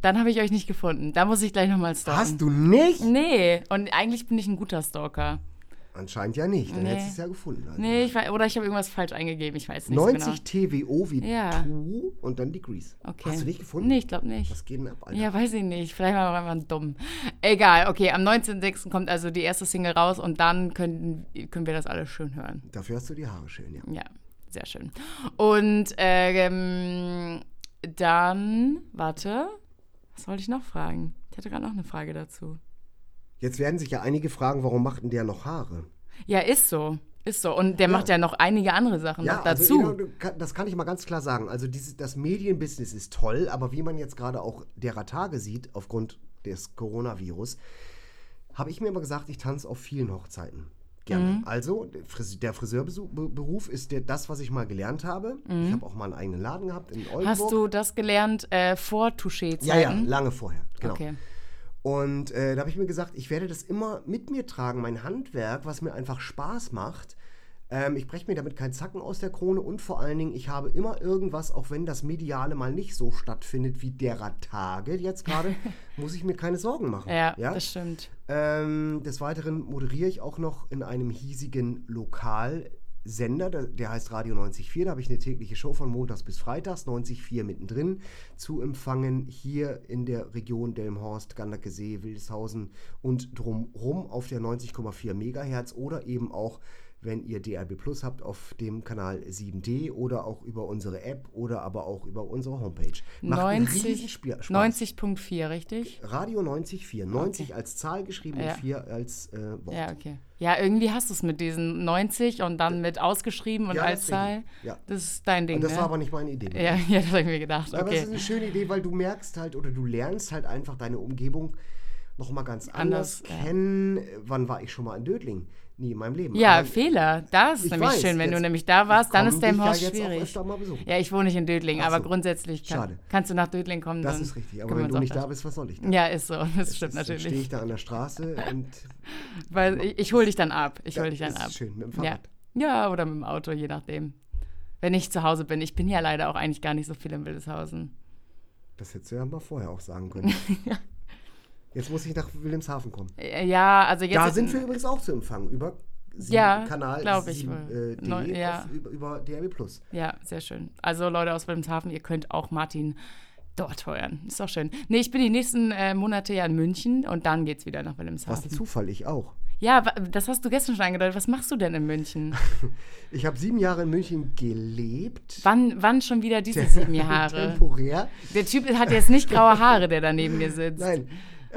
Dann habe ich euch nicht gefunden. Da muss ich gleich nochmal stalken. Hast du nicht? Nee. Und eigentlich bin ich ein guter Stalker. Anscheinend ja nicht. Dann nee. hättest du es ja gefunden. Also. Nee, ich weiß, oder ich habe irgendwas falsch eingegeben. Ich weiß nicht 90 so genau. TWO wie ja. Tu und dann Degrees. Okay. Hast du nicht gefunden? Nee, ich glaube nicht. Was geht denn ab, Alter? Ja, weiß ich nicht. Vielleicht war wir einfach dumm. Egal. Okay, am 19.06. kommt also die erste Single raus und dann können, können wir das alles schön hören. Dafür hast du die Haare schön, ja. Ja, sehr schön. Und ähm, dann, warte, was wollte ich noch fragen? Ich hatte gerade noch eine Frage dazu. Jetzt werden sich ja einige fragen, warum macht denn der noch Haare? Ja, ist so. Ist so. Und der ja. macht ja noch einige andere Sachen ja, also, dazu. Also, das kann ich mal ganz klar sagen. Also dieses, das Medienbusiness ist toll, aber wie man jetzt gerade auch derer Tage sieht, aufgrund des Coronavirus, habe ich mir immer gesagt, ich tanze auf vielen Hochzeiten. Gerne. Mhm. Also, der Friseurberuf ist der, das, was ich mal gelernt habe. Mhm. Ich habe auch mal einen eigenen Laden gehabt in Oldenburg. Hast du das gelernt äh, vor Touché-Zeiten? Ja, ja, lange vorher. Genau. Okay. Und äh, da habe ich mir gesagt, ich werde das immer mit mir tragen, mein Handwerk, was mir einfach Spaß macht. Ähm, ich breche mir damit keinen Zacken aus der Krone und vor allen Dingen, ich habe immer irgendwas, auch wenn das Mediale mal nicht so stattfindet wie derer Tage jetzt gerade, muss ich mir keine Sorgen machen. Ja, ja? das stimmt. Ähm, des Weiteren moderiere ich auch noch in einem hiesigen Lokal Sender, der heißt Radio 94.4. Da habe ich eine tägliche Show von montags bis freitags, 94.4 mittendrin, zu empfangen hier in der Region Delmhorst, Gandakesee, Wildeshausen und drumrum auf der 90,4 Megahertz oder eben auch wenn ihr DRB Plus habt auf dem Kanal 7D oder auch über unsere App oder aber auch über unsere Homepage. Macht 90, 90.4, richtig? Radio 90.4. 90 okay. als Zahl geschrieben ja. und 4 als äh, Wort. Ja, okay. Ja, irgendwie hast du es mit diesen 90 und dann mit ausgeschrieben und ja, als Zahl. Ja. Das ist dein Ding. Und das ne? war aber nicht meine Idee. Ja, ja, das habe ich mir gedacht. Okay. Aber es ist eine schöne Idee, weil du merkst halt oder du lernst halt einfach deine Umgebung noch mal ganz anders, anders kennen. Wann war ich schon mal in Dödling? Nie in meinem Leben. Ja, Aber Fehler. Das ist nämlich weiß, schön. Wenn du nämlich da warst, dann ist dein Haus ja schwierig. Ja, ich wohne nicht in Dödling, so. aber grundsätzlich kann, kannst du nach Dödling kommen. Das ist richtig. Aber wenn du nicht da bist, was soll ich dann? Ja, ist so. Das, das stimmt ist, natürlich. Dann stehe ich da an der Straße und. Weil ich, ich hole dich dann ab. Ich ja, hole dich dann ab. Schön, mit dem Fahrrad. Ja. ja, oder mit dem Auto, je nachdem. Wenn ich zu Hause bin. Ich bin ja leider auch eigentlich gar nicht so viel in Wildeshausen. Das hättest du ja mal vorher auch sagen können. ja. Jetzt muss ich nach Wilhelmshaven kommen. Äh, ja, also jetzt. Da sind wir übrigens auch zu empfangen über ja, Kanal glaube ich. 7, äh, Neu, ja. auf, über, über DRB Plus. Ja, sehr schön. Also Leute aus Wilhelmshaven, ihr könnt auch Martin dort hören. Ist doch schön. Nee, ich bin die nächsten äh, Monate ja in München und dann geht's wieder nach Wilhelmshaven. Was ein Zufall, ich auch. Ja, das hast du gestern schon angedeutet. Was machst du denn in München? ich habe sieben Jahre in München gelebt. Wann, wann schon wieder diese sieben Jahre? Temporär. Der Typ hat jetzt nicht graue Haare, der da neben mir sitzt. Nein.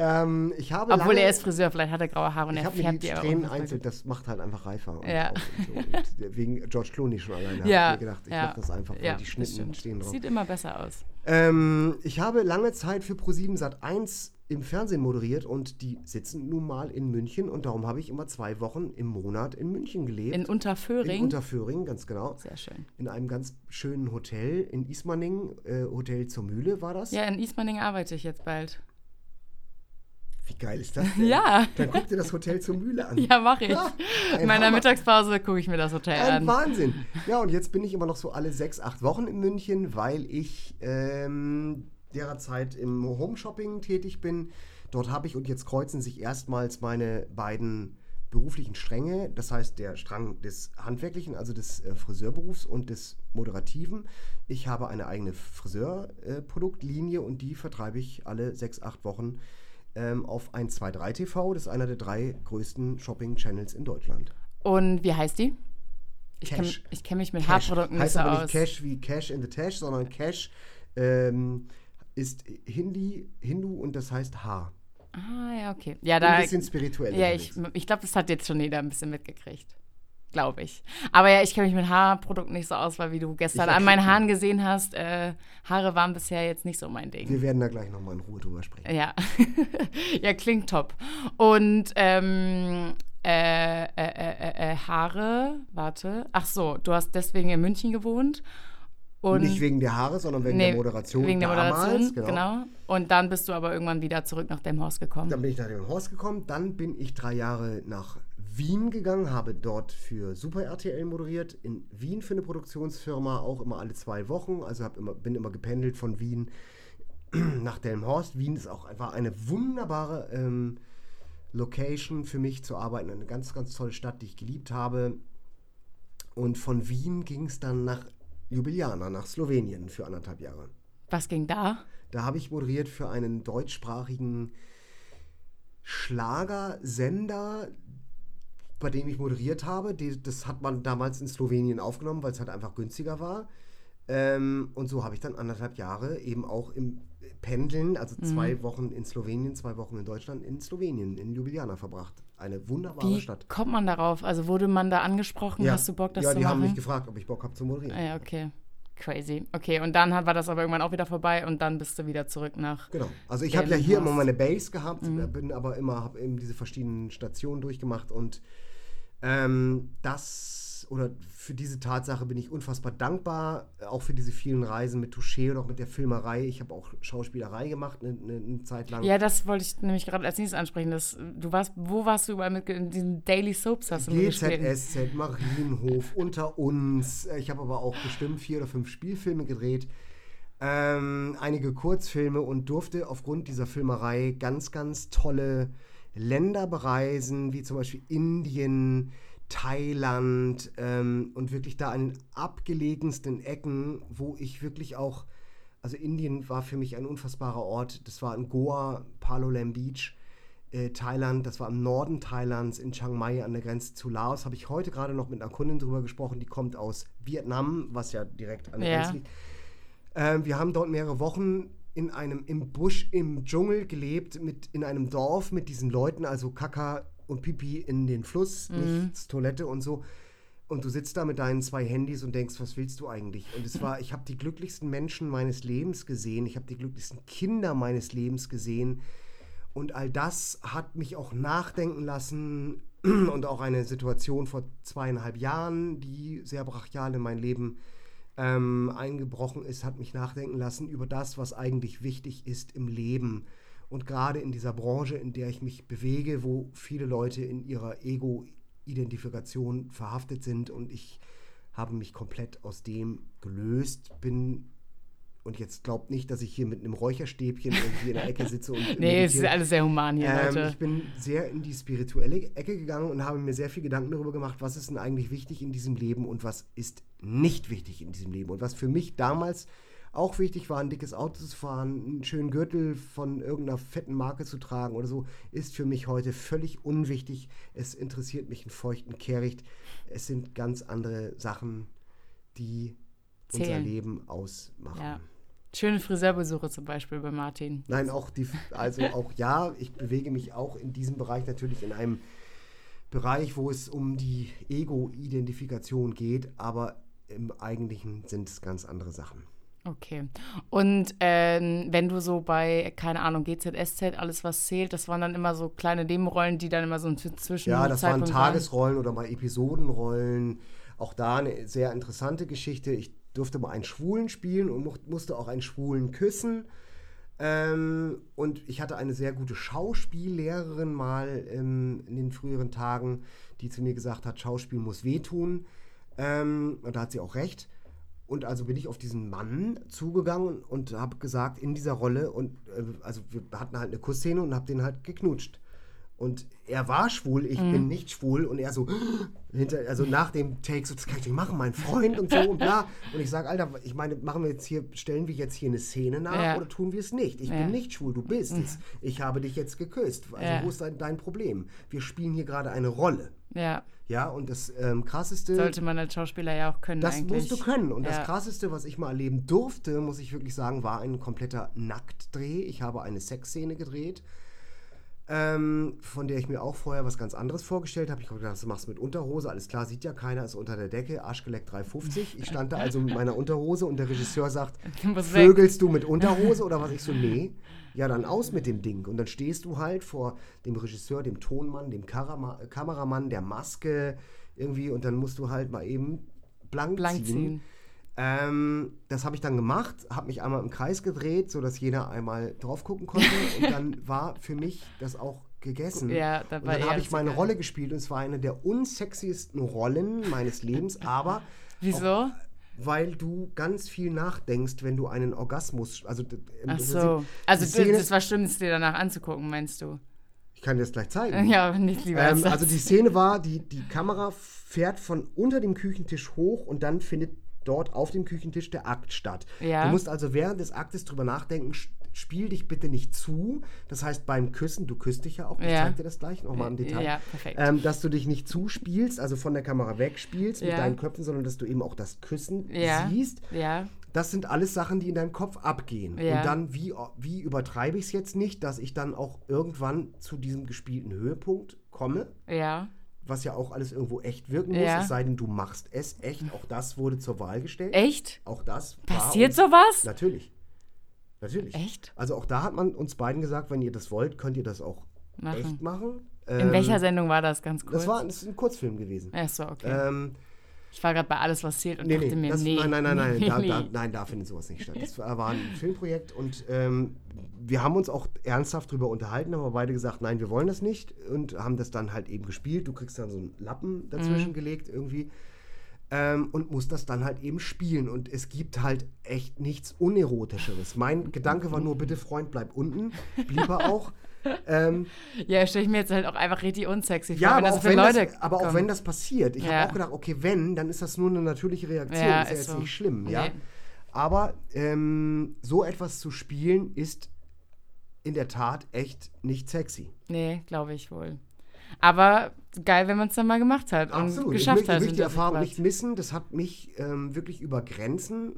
Ähm, ich habe Obwohl lange, er ist Friseur, vielleicht hat er graue Haare und er färbt die die Strähnen einzeln, das macht halt einfach reifer. Ja. So. Und wegen George Clooney schon alleine ja. habe ich mir gedacht, ich ja. mache das einfach, weil ja, die Schnitten stehen drauf. Sieht immer besser aus. Ähm, ich habe lange Zeit für Pro7 Sat 1 im Fernsehen moderiert und die sitzen nun mal in München und darum habe ich immer zwei Wochen im Monat in München gelebt. In Unterföhring? In Unterföhring, ganz genau. Sehr schön. In einem ganz schönen Hotel in Ismaning, äh, Hotel zur Mühle war das. Ja, in Ismaning arbeite ich jetzt bald. Wie geil ist das denn? Ja. Dann guck dir das Hotel zur Mühle an. Ja, mache ich. Ja, In meiner Hammer. Mittagspause gucke ich mir das Hotel Ein an. Wahnsinn. Ja, und jetzt bin ich immer noch so alle sechs, acht Wochen in München, weil ich ähm, derzeit im Home-Shopping tätig bin. Dort habe ich, und jetzt kreuzen sich erstmals meine beiden beruflichen Stränge, das heißt der Strang des Handwerklichen, also des äh, Friseurberufs und des Moderativen. Ich habe eine eigene Friseurproduktlinie und die vertreibe ich alle sechs, acht Wochen ähm, auf 123 TV. Das ist einer der drei größten Shopping-Channels in Deutschland. Und wie heißt die? Ich kenne kenn mich mit Cash. Haarprodukten nicht heißt so aber aus. nicht Cash wie Cash in the Tash, sondern Cash ähm, ist Hindi, Hindu und das heißt Haar. Ah, ja, okay. Ja, Ein da. bisschen spirituell. Ja, ich, ich glaube, das hat jetzt schon jeder ein bisschen mitgekriegt. Glaube ich. Aber ja, ich kenne mich mit Haarprodukten nicht so aus, weil wie du gestern an meinen Haaren gesehen hast, äh, Haare waren bisher jetzt nicht so mein Ding. Wir werden da gleich nochmal in Ruhe drüber sprechen. Ja, ja, klingt top. Und ähm, äh, äh, äh, äh, Haare, warte. Ach so, du hast deswegen in München gewohnt. Und Nicht wegen der Haare, sondern wegen nee, der Moderation. Wegen der damals, Moderation, genau. Und dann bist du aber irgendwann wieder zurück nach Delmhorst gekommen. Dann bin ich nach dem Horst gekommen. Dann bin ich drei Jahre nach Wien gegangen, habe dort für Super RTL moderiert. In Wien für eine Produktionsfirma, auch immer alle zwei Wochen. Also immer, bin immer gependelt von Wien nach Delmhorst. Wien ist auch einfach eine wunderbare ähm, Location für mich zu arbeiten. Eine ganz, ganz tolle Stadt, die ich geliebt habe. Und von Wien ging es dann nach Ljubljana, nach Slowenien für anderthalb Jahre. Was ging da? Da habe ich moderiert für einen deutschsprachigen Schlagersender, bei dem ich moderiert habe. Die, das hat man damals in Slowenien aufgenommen, weil es halt einfach günstiger war. Ähm, und so habe ich dann anderthalb Jahre eben auch im Pendeln, also zwei Wochen in Slowenien, zwei Wochen in Deutschland, in Slowenien, in Ljubljana verbracht. Eine wunderbare Wie Stadt. kommt man darauf? Also wurde man da angesprochen? Hast du Bock, das ja, zu die machen? haben mich gefragt, ob ich Bock habe zu moderieren. Ah, ja, okay. Crazy. Okay, und dann war das aber irgendwann auch wieder vorbei und dann bist du wieder zurück nach. Genau. Also ich habe ja hier immer meine Base gehabt, Mhm. bin aber immer, habe eben diese verschiedenen Stationen durchgemacht und ähm, das oder für diese Tatsache bin ich unfassbar dankbar, auch für diese vielen Reisen mit Touché und auch mit der Filmerei. Ich habe auch Schauspielerei gemacht eine, eine, eine Zeit lang. Ja, das wollte ich nämlich gerade als nächstes ansprechen. Das, du warst, wo warst du überall mit in diesen Daily Soaps hast du? GZSZ, Marienhof, unter uns. Ich habe aber auch bestimmt vier oder fünf Spielfilme gedreht, ähm, einige Kurzfilme und durfte aufgrund dieser Filmerei ganz, ganz tolle Länder bereisen, wie zum Beispiel Indien, Thailand ähm, und wirklich da an den abgelegensten Ecken, wo ich wirklich auch, also Indien war für mich ein unfassbarer Ort. Das war in Goa, Palolam Beach äh, Thailand, das war im Norden Thailands, in Chiang Mai an der Grenze zu Laos. Habe ich heute gerade noch mit einer Kundin drüber gesprochen, die kommt aus Vietnam, was ja direkt an der Ja. Grenze liegt. Ähm, wir haben dort mehrere Wochen in einem im Busch, im Dschungel gelebt, mit, in einem Dorf mit diesen Leuten, also Kaka und Pipi in den Fluss, nichts Toilette und so. Und du sitzt da mit deinen zwei Handys und denkst, was willst du eigentlich? Und es war, ich habe die glücklichsten Menschen meines Lebens gesehen, ich habe die glücklichsten Kinder meines Lebens gesehen. Und all das hat mich auch nachdenken lassen und auch eine Situation vor zweieinhalb Jahren, die sehr brachial in mein Leben ähm, eingebrochen ist, hat mich nachdenken lassen über das, was eigentlich wichtig ist im Leben. Und gerade in dieser Branche, in der ich mich bewege, wo viele Leute in ihrer Ego-Identifikation verhaftet sind und ich habe mich komplett aus dem gelöst, bin und jetzt glaubt nicht, dass ich hier mit einem Räucherstäbchen irgendwie in der Ecke sitze und Nee, es ist alles sehr human hier, Ähm, Leute. ich bin sehr in die spirituelle Ecke gegangen und habe mir sehr viel Gedanken darüber gemacht, was ist denn eigentlich wichtig in diesem Leben und was ist nicht wichtig in diesem Leben. Und was für mich damals auch wichtig war, ein dickes Auto zu fahren, einen schönen Gürtel von irgendeiner fetten Marke zu tragen oder so, ist für mich heute völlig unwichtig. Es interessiert mich einen feuchten Kehricht. Es sind ganz andere Sachen, die Zählen. unser Leben ausmachen. Ja. Schöne Friseurbesuche zum Beispiel bei Martin. Nein, auch die, also auch ja, ich bewege mich auch in diesem Bereich natürlich in einem Bereich, wo es um die Ego-Identifikation geht, aber im Eigentlichen sind es ganz andere Sachen. Okay. Und ähm, wenn du so bei, keine Ahnung, GZSZ, alles was zählt, das waren dann immer so kleine Nebenrollen, die dann immer so zwischen. Ja, das Zeitpunkt waren Tagesrollen waren. oder mal Episodenrollen. Auch da eine sehr interessante Geschichte. Ich durfte mal einen Schwulen spielen und musste auch einen Schwulen küssen. Ähm, und ich hatte eine sehr gute Schauspiellehrerin mal ähm, in den früheren Tagen, die zu mir gesagt hat, Schauspiel muss wehtun. Ähm, und da hat sie auch recht. Und also bin ich auf diesen Mann zugegangen und habe gesagt, in dieser Rolle, und äh, also wir hatten halt eine Kussszene und habe den halt geknutscht. Und er war schwul, ich mhm. bin nicht schwul. Und er so, hinter, also nach dem Take, so, das kann ich nicht machen, mein Freund und so und bla. Und ich sage, Alter, ich meine, machen wir jetzt hier, stellen wir jetzt hier eine Szene nach ja. oder tun wir es nicht? Ich ja. bin nicht schwul, du bist mhm. es. Ich habe dich jetzt geküsst. Also ja. wo ist dein, dein Problem? Wir spielen hier gerade eine Rolle. Ja. Ja, und das ähm, krasseste. Sollte man als Schauspieler ja auch können. Das eigentlich. musst du können. Und das krasseste, was ich mal erleben durfte, muss ich wirklich sagen, war ein kompletter Nacktdreh. Ich habe eine Sexszene gedreht ähm, von der ich mir auch vorher was ganz anderes vorgestellt habe. Ich habe gedacht, das machst du mit Unterhose, alles klar, sieht ja keiner, ist unter der Decke, Arschgeleckt 350. Ich stand da also mit meiner Unterhose und der Regisseur sagt, vögelst du mit Unterhose oder was? Ich so, nee. Ja, dann aus mit dem Ding. Und dann stehst du halt vor dem Regisseur, dem Tonmann, dem Karama Kameramann, der Maske irgendwie und dann musst du halt mal eben blank, blank ziehen. ziehen. Ähm, das habe ich dann gemacht, habe mich einmal im Kreis gedreht, sodass jeder einmal drauf gucken konnte. und dann war für mich das auch gegessen. Ja, da und dann habe ich meine geil. Rolle gespielt und es war eine der unsexiesten Rollen meines Lebens, aber. Wieso? Auch, weil du ganz viel nachdenkst, wenn du einen Orgasmus. Also, Ach so. Also, Szene, das war schlimm, es dir danach anzugucken, meinst du? Ich kann dir das gleich zeigen. Ja, aber nicht lieber. Ähm, also, die Szene war, die, die Kamera fährt von unter dem Küchentisch hoch und dann findet dort auf dem Küchentisch der Akt statt. Ja. Du musst also während des Aktes drüber nachdenken, spiel dich bitte nicht zu. Das heißt, beim Küssen, du küsst dich ja auch, ich ja. zeig dir das gleich nochmal im Detail. Ja, perfekt. Ähm, dass du dich nicht zuspielst, also von der Kamera wegspielst ja. mit deinen Köpfen, sondern dass du eben auch das Küssen siehst. Ja. Das sind alles Sachen, die in deinem Kopf abgehen. Und dann, wie, wie übertreibe ich es jetzt nicht, dass ich dann auch irgendwann zu diesem gespielten Höhepunkt komme? Ja was ja auch alles irgendwo echt wirken muss, ja. es sei denn, du machst es echt. Auch das wurde zur Wahl gestellt. Echt? Auch das. Passiert sowas? Natürlich. Natürlich. Echt? Also auch da hat man uns beiden gesagt, wenn ihr das wollt, könnt ihr das auch machen. echt machen. In ähm, welcher Sendung war das ganz kurz? Das war das ist ein Kurzfilm gewesen. Ach so, okay. Ähm, ich war gerade bei alles, was zählt und nee, dachte nee, mir, das, nee. Nein, nein, nein, nein, da, da, nein, da findet sowas nicht statt. Das war ein Filmprojekt und ähm, wir haben uns auch ernsthaft darüber unterhalten, haben aber beide gesagt, nein, wir wollen das nicht und haben das dann halt eben gespielt. Du kriegst dann so einen Lappen dazwischen mhm. gelegt irgendwie ähm, und musst das dann halt eben spielen. Und es gibt halt echt nichts Unerotischeres. Mein Gedanke war nur, bitte Freund, bleib unten. Blieb er auch. Ähm, ja, stelle ich mir jetzt halt auch einfach richtig unsexy vor, ja, wenn das für wenn Leute das, Aber kommen. auch wenn das passiert. Ich ja. habe auch gedacht, okay, wenn, dann ist das nur eine natürliche Reaktion. Ja, ist ja jetzt so. nicht schlimm, ja. Nee. Aber ähm, so etwas zu spielen ist in der Tat echt nicht sexy. Nee, glaube ich wohl. Aber geil, wenn man es dann mal gemacht hat und Absolut. geschafft ich hat. Ich möchte die Erfahrung nicht missen. Das hat mich ähm, wirklich über Grenzen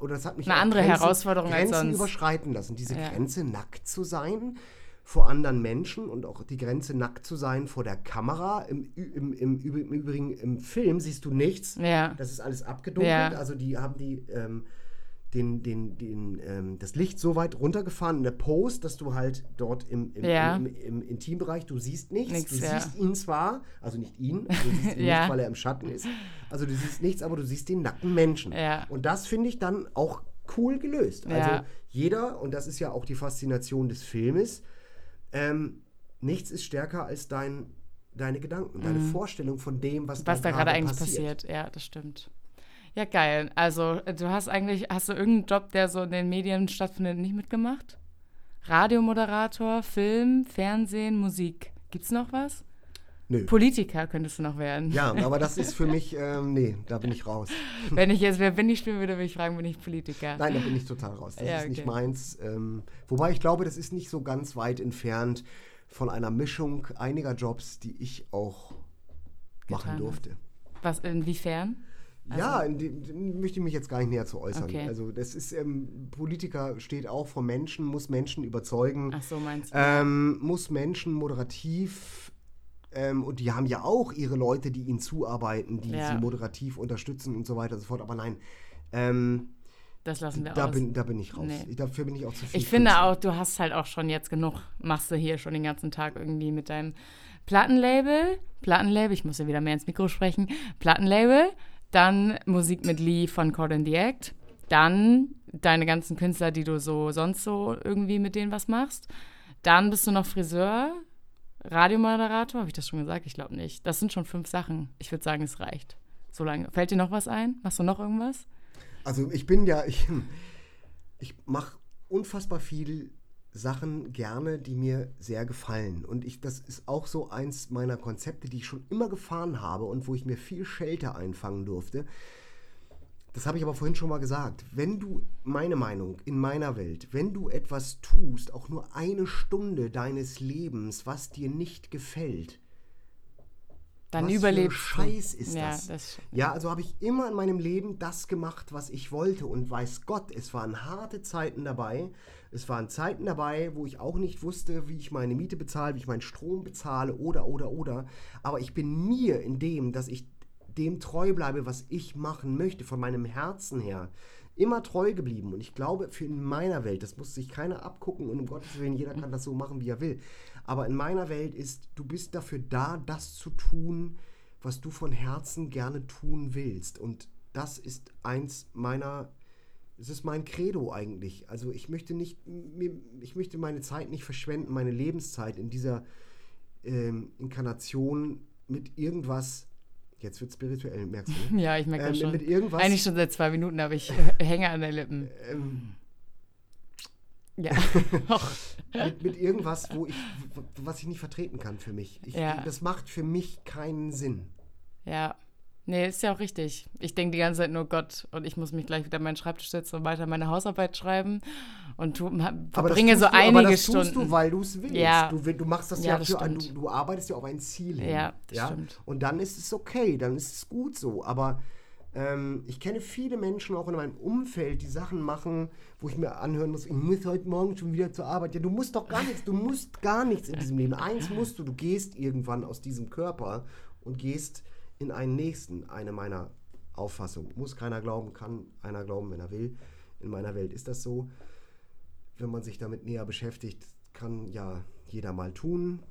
oder das hat mich eine andere Grenzen, Herausforderung Grenzen als sonst. überschreiten lassen. Diese ja. Grenze nackt zu sein vor anderen Menschen und auch die Grenze nackt zu sein vor der Kamera. Im, im, im, im Übrigen im Film siehst du nichts. Ja. Das ist alles abgedunkelt. Ja. Also die haben die ähm, den, den, den, ähm, das Licht so weit runtergefahren in der Post, dass du halt dort im, im, ja. im, im, im Intimbereich, du siehst nichts. Nix, du ja. siehst ihn zwar, also nicht ihn, du siehst ihn ja. nicht, weil er im Schatten ist. Also du siehst nichts, aber du siehst den nackten Menschen. Und das finde ich dann auch cool gelöst. Also jeder, und das ist ja auch die Faszination des Filmes, ähm, nichts ist stärker als dein, deine Gedanken, deine mhm. Vorstellung von dem, was, was da gerade eigentlich passiert. passiert. Ja, das stimmt. Ja, geil. Also, du hast eigentlich, hast du irgendeinen Job, der so in den Medien stattfindet, nicht mitgemacht? Radiomoderator, Film, Fernsehen, Musik. Gibt's noch was? Nö. Politiker könntest du noch werden. Ja, aber das ist für mich, ähm, nee, da bin ich raus. Wenn ich jetzt Wer bin ich spielen würde, würde ich fragen, bin ich Politiker? Nein, da bin ich total raus. Das ja, ist okay. nicht meins. Ähm, wobei ich glaube, das ist nicht so ganz weit entfernt von einer Mischung einiger Jobs, die ich auch Getan machen durfte. Was, inwiefern? Also ja, in die, in, möchte ich mich jetzt gar nicht näher zu äußern. Okay. Also das ist, ähm, Politiker steht auch vor Menschen, muss Menschen überzeugen. Ach so, meinst du? Ähm, muss Menschen moderativ ähm, und die haben ja auch ihre Leute, die ihnen zuarbeiten, die ja. sie moderativ unterstützen und so weiter und so fort. Aber nein, ähm, das lassen wir da aus. Bin, da bin ich raus. Nee. Dafür bin ich auch zu viel. Ich finde auch, du hast halt auch schon jetzt genug, machst du hier schon den ganzen Tag irgendwie mit deinem Plattenlabel. Plattenlabel, ich muss ja wieder mehr ins Mikro sprechen. Plattenlabel, dann Musik mit Lee von Cord and the Act. Dann deine ganzen Künstler, die du so sonst so irgendwie mit denen was machst. Dann bist du noch Friseur, Radiomoderator, habe ich das schon gesagt? Ich glaube nicht. Das sind schon fünf Sachen. Ich würde sagen, es reicht. So lange. Fällt dir noch was ein? Machst du noch irgendwas? Also ich bin ja, ich, ich mache unfassbar viel Sachen gerne, die mir sehr gefallen. Und ich, das ist auch so eins meiner Konzepte, die ich schon immer gefahren habe und wo ich mir viel Schelte einfangen durfte. Das habe ich aber vorhin schon mal gesagt. Wenn du, meine Meinung, in meiner Welt, wenn du etwas tust, auch nur eine Stunde deines Lebens, was dir nicht gefällt, dann was überlebst für Scheiß ist ja, das? das ja, also habe ich immer in meinem Leben das gemacht, was ich wollte. Und weiß Gott, es waren harte Zeiten dabei. Es waren Zeiten dabei, wo ich auch nicht wusste, wie ich meine Miete bezahle, wie ich meinen Strom bezahle oder, oder, oder. Aber ich bin mir in dem, dass ich dem treu bleibe, was ich machen möchte, von meinem Herzen her, immer treu geblieben. Und ich glaube, für in meiner Welt, das muss sich keiner abgucken und um Gottes Willen, jeder kann das so machen, wie er will. Aber in meiner Welt ist, du bist dafür da, das zu tun, was du von Herzen gerne tun willst. Und das ist eins meiner, es ist mein Credo eigentlich. Also ich möchte nicht, ich möchte meine Zeit nicht verschwenden, meine Lebenszeit in dieser ähm, Inkarnation mit irgendwas Jetzt wird spirituell, merkst du? Ne? Ja, ich merke ähm, das schon. Mit irgendwas, Eigentlich schon seit zwei Minuten, aber ich hänge an den Lippen. Ähm, ja. mit, mit, irgendwas, wo ich, was ich nicht vertreten kann für mich. Ich, ja. Das macht für mich keinen Sinn. Ja. Nee, ist ja auch richtig. Ich denke die ganze Zeit nur Gott und ich muss mich gleich wieder an meinen Schreibtisch setzen und weiter meine Hausarbeit schreiben und tu, verbringe so du, einige aber das Stunden. tust du, weil du es willst. Ja. Du, du machst das ja, ja für, du, du, arbeitest ja auf ein Ziel hin. Ja, das ja? stimmt. Und dann ist es okay, dann ist es gut so. Aber ähm, ich kenne viele Menschen auch in meinem Umfeld, die Sachen machen, wo ich mir anhören muss, ich muss heute Morgen schon wieder zur Arbeit. Ja, du musst doch gar nichts, du musst gar nichts in diesem Leben. Eins musst du, du gehst irgendwann aus diesem Körper und gehst in einen nächsten, eine meiner Auffassungen. Muss keiner glauben, kann einer glauben, wenn er will. In meiner Welt ist das so. Wenn man sich damit näher beschäftigt, kann ja jeder mal tun.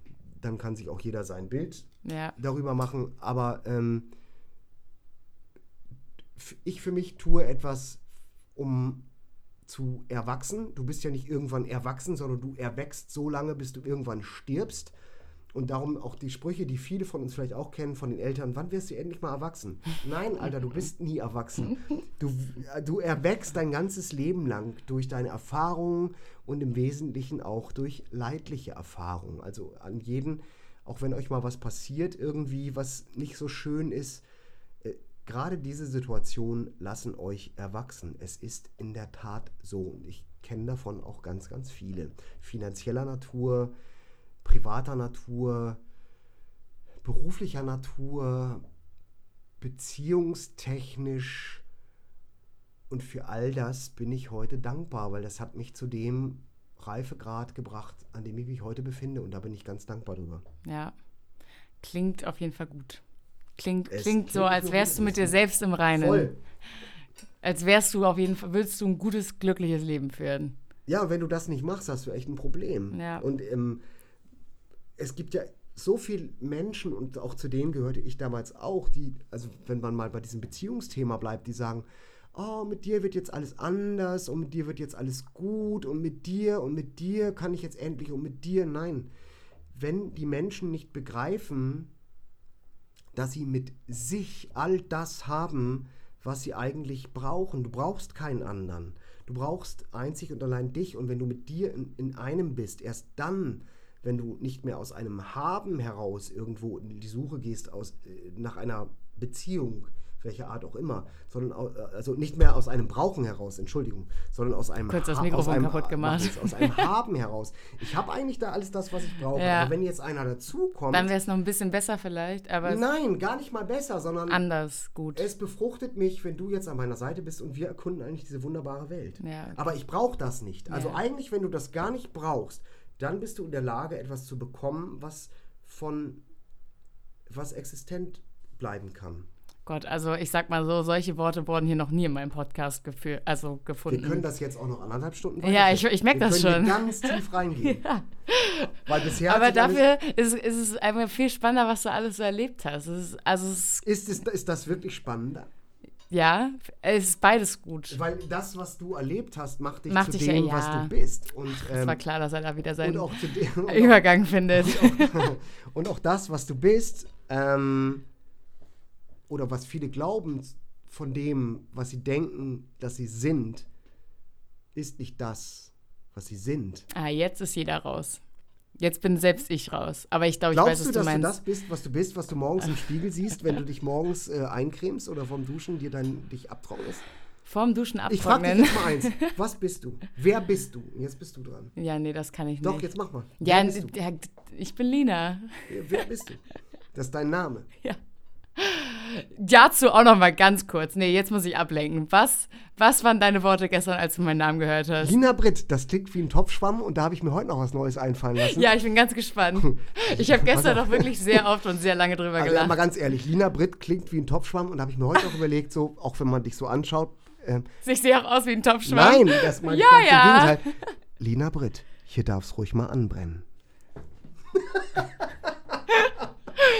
Dann kann sich auch jeder sein Bild ja. darüber machen. Aber ähm, ich für mich tue etwas, um zu erwachsen. Du bist ja nicht irgendwann erwachsen, sondern du erwächst so lange, bis du irgendwann stirbst. Und darum auch die Sprüche, die viele von uns vielleicht auch kennen von den Eltern, wann wirst du endlich mal erwachsen? Nein, Alter, du bist nie erwachsen. Du, du erwächst dein ganzes Leben lang durch deine Erfahrungen und im Wesentlichen auch durch leidliche Erfahrungen. Also an jeden, auch wenn euch mal was passiert, irgendwie, was nicht so schön ist, äh, gerade diese Situationen lassen euch erwachsen. Es ist in der Tat so. Und ich kenne davon auch ganz, ganz viele. Finanzieller Natur, privater Natur, beruflicher Natur, beziehungstechnisch. Und für all das bin ich heute dankbar, weil das hat mich zu dem Reifegrad gebracht, an dem ich mich heute befinde. Und da bin ich ganz dankbar drüber. Ja, klingt auf jeden Fall gut. Klingt, klingt, klingt so, als wärst du mit dir selbst im Reinen. Voll. Als wärst du auf jeden Fall, willst du ein gutes, glückliches Leben führen. Ja, wenn du das nicht machst, hast du echt ein Problem. Ja. Und ähm, es gibt ja so viele Menschen, und auch zu denen gehörte ich damals auch, die, also wenn man mal bei diesem Beziehungsthema bleibt, die sagen, oh, mit dir wird jetzt alles anders und mit dir wird jetzt alles gut und mit dir und mit dir kann ich jetzt endlich und mit dir, nein. Wenn die Menschen nicht begreifen, dass sie mit sich all das haben, was sie eigentlich brauchen. Du brauchst keinen anderen. Du brauchst einzig und allein dich. Und wenn du mit dir in, in einem bist, erst dann wenn du nicht mehr aus einem Haben heraus irgendwo in die Suche gehst aus, äh, nach einer Beziehung, welcher Art auch immer, sondern äh, also nicht mehr aus einem Brauchen heraus, Entschuldigung, sondern aus einem Kurz das Mikrofon aus einem, kaputt gemacht. aus einem Haben heraus. Ich habe eigentlich da alles das, was ich brauche. Ja. Aber wenn jetzt einer dazukommt, Dann wäre es noch ein bisschen besser vielleicht, aber nein, gar nicht mal besser, sondern anders gut. es befruchtet mich, wenn du jetzt an meiner Seite bist und wir erkunden eigentlich diese wunderbare Welt. Ja, okay. Aber ich brauche das nicht. Also Ja. eigentlich, wenn du das gar nicht brauchst, dann bist du in der Lage, etwas zu bekommen, was von was existent bleiben kann. Gott, also ich sag mal so, solche Worte wurden hier noch nie in meinem Podcast gefü- also Wir gefunden. können das jetzt auch noch anderthalb Stunden Ja, ich- ich merk Wir das können schon. hier ganz tief reingehen. ja. Weil bisher Aber dafür ist, ist es einfach viel spannender, was du alles so erlebt hast. Es ist, also es ist, es, ist das wirklich spannender. Ja, es ist beides gut. Weil das, was du erlebt hast, macht dich Macht zu dich dem, ja. was du bist. Und, Es ähm, war klar, dass er da wieder und seinen auch zu dem, und auch Übergang findet. und auch das, was du bist, ähm, oder was viele glauben von dem, was sie denken, dass sie sind, ist nicht das, was sie sind. Ah, jetzt ist jeder raus. Jetzt bin selbst ich raus. Aber ich glaube, ich weiß, Glaubst was du, du dass du meinst. das bist, was du bist, was du morgens im Spiegel siehst, wenn du dich morgens äh, eincremst oder vom Duschen dir dann dich abtrocknest? Vorm Duschen Ich frage dich abtrocknen. jetzt mal eins. Was bist du? Wer bist du? Jetzt bist du dran. Ja, nee, das kann ich Doch, nicht. jetzt mach mal. ja, ja, ich bin Lina. Wer bist du? Das ist dein Name. Ja. Dazu auch noch mal ganz kurz. Nee, jetzt muss ich ablenken. Was, was waren deine Worte gestern, als du meinen Namen gehört hast? Lina Britt, das klingt wie ein Topfschwamm und da habe ich mir heute noch was Neues einfallen lassen. Ja, ich bin ganz gespannt. Ich habe gestern doch wirklich sehr oft und sehr lange drüber Also mal gelacht. ganz ehrlich, Lina Britt klingt wie ein Topfschwamm und da habe ich mir heute auch überlegt, so, auch wenn man dich so anschaut, ähm, Ich sehe auch aus wie ein Topfschwamm. nein, das meine Ja, ich ganz ja. im Gegenteil. Lina Britt, hier darf es ruhig mal anbrennen.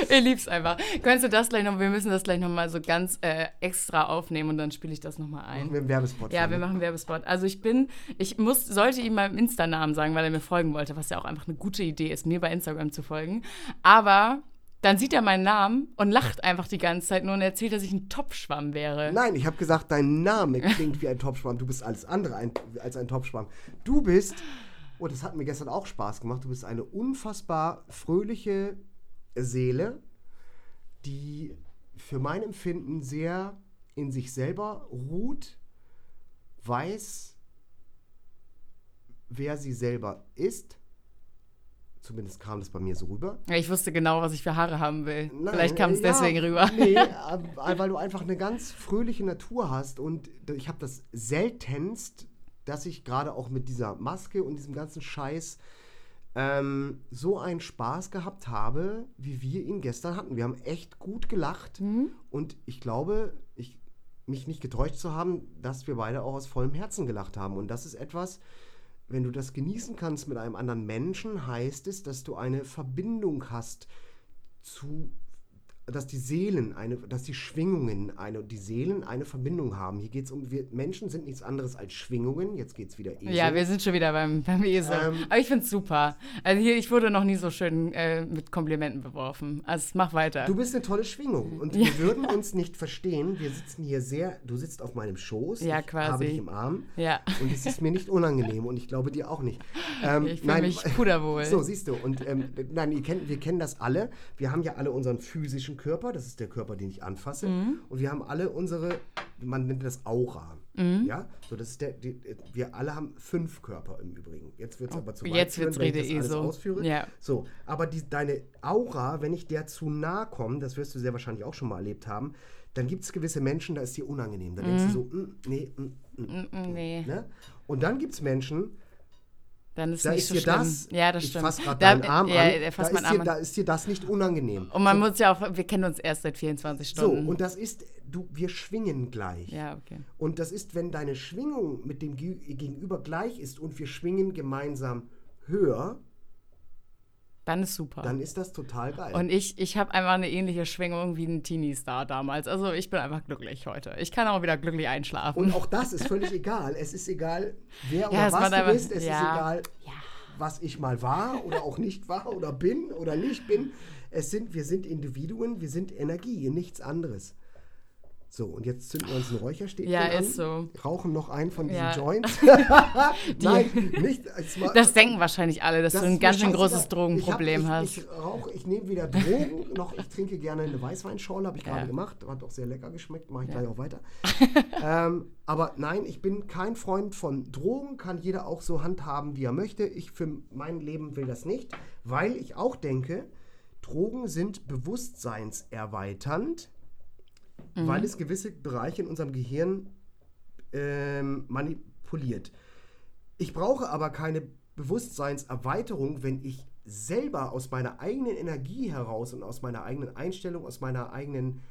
Ich lieb's einfach. Könntest du das gleich noch, wir müssen das gleich noch mal so ganz äh, extra aufnehmen und dann spiele ich das noch mal ein. Machen wir einen Werbespot. Ja, wir machen einen Werbespot. Also ich bin, ich muss, sollte ihm meinen Insta-Namen sagen, weil er mir folgen wollte, was ja auch einfach eine gute Idee ist, mir bei Instagram zu folgen. Aber dann sieht er meinen Namen und lacht einfach die ganze Zeit nur und erzählt, dass ich ein Topfschwamm wäre. Nein, ich habe gesagt, dein Name klingt wie ein Topfschwamm. Du bist alles andere ein, als ein Topfschwamm. Du bist, und das hat mir gestern auch Spaß gemacht, du bist eine unfassbar fröhliche Seele, die für mein Empfinden sehr in sich selber ruht, weiß, wer sie selber ist. Zumindest kam das bei mir so rüber. Ja, Ich wusste genau, was ich für Haare haben will. Nein, Vielleicht kam es äh, ja, deswegen rüber. Nee, äh, weil du einfach eine ganz fröhliche Natur hast und ich habe das seltenst, dass ich gerade auch mit dieser Maske und diesem ganzen Scheiß ähm, so einen Spaß gehabt habe, wie wir ihn gestern hatten. Wir haben echt gut gelacht Mhm. und ich glaube, ich, mich nicht getäuscht zu haben, dass wir beide auch aus vollem Herzen gelacht haben. Und das ist etwas, wenn du das genießen kannst mit einem anderen Menschen, heißt es, dass du eine Verbindung hast zu, dass die Seelen, eine, dass die Schwingungen, eine, die Seelen eine Verbindung haben. Hier geht es um, wir Menschen sind nichts anderes als Schwingungen. Jetzt geht es wieder Esel. Ja, wir sind schon wieder beim, beim Esel. Ähm, Aber ich find's super. Also hier, ich wurde noch nie so schön äh, mit Komplimenten beworfen. Also mach weiter. Du bist eine tolle Schwingung und wir würden uns nicht verstehen. Wir sitzen hier sehr, du sitzt auf meinem Schoß, Ja, ich quasi. habe dich im Arm ja. und es ist mir nicht unangenehm und ich glaube dir auch nicht. Ähm, Ich fühle mich puderwohl. So, siehst du. Und ähm, nein, ihr kennt, wir kennen das alle. Wir haben ja alle unseren physischen Körper, das ist der Körper, den ich anfasse. Mhm. Und wir haben alle unsere, man nennt das Aura. Mhm. Ja, so das ist der, die, wir alle haben fünf Körper im Übrigen. Jetzt wird es aber zu weit Oh, Jetzt führen, wenn ich das alles ESO. ausführe. Ja. So, aber die, deine Aura, wenn ich der zu nah komme, das wirst du sehr wahrscheinlich auch schon mal erlebt haben, dann gibt es gewisse Menschen, da ist dir unangenehm. Da denkst du so, mm, nee, mm, mm, Mm, mm, nee. ne? Und dann gibt es Menschen, Dann ist da nicht ist so dir schlimm. das, ja, das ich stimmt. fasse gerade deinen Arm ja, an, da, ist meinen dir, Arm da an. ist dir das nicht unangenehm. Und man muss ja auch, wir kennen uns erst seit 24 so, Stunden. und das ist, du, wir schwingen gleich. ja, okay. Und das ist, wenn deine Schwingung mit dem Ge- Gegenüber gleich ist und wir schwingen gemeinsam höher, Dann ist super. dann ist das total geil. und ich, ich habe einfach eine ähnliche Schwingung wie ein Teenie-Star damals. Also ich bin einfach glücklich heute. Ich kann auch wieder glücklich einschlafen. Und auch das ist völlig egal. Es ist egal, wer oder es was du bist. Es ja. ist egal, Ja. was ich mal war oder auch nicht war oder bin oder nicht bin. Es sind, wir sind Individuen, wir sind Energie, nichts anderes. So, und jetzt zünden wir uns ein Räucherstäbchen ja, an, ist so. rauchen noch einen von diesen Ja. Joints. Nein, nicht. war- Das denken wahrscheinlich alle, dass das du ein ganz schön großes Drogenproblem ich hab, hast. ich, Ich rauche, ich nehme weder Drogen, noch ich trinke gerne eine Weißweinschorle, habe ich Ja. gerade gemacht. Hat auch sehr lecker geschmeckt, mache ich Ja. gleich auch weiter. ähm, aber nein, ich bin kein Freund von Drogen, kann jeder auch so handhaben, wie er möchte. Ich für mein Leben will das nicht, weil ich auch denke, Drogen sind bewusstseinserweiternd, Mhm. weil es gewisse Bereiche in unserem Gehirn ähm, manipuliert. Ich brauche aber keine Bewusstseinserweiterung, wenn ich selber aus meiner eigenen Energie heraus und aus meiner eigenen Einstellung, aus meiner eigenen,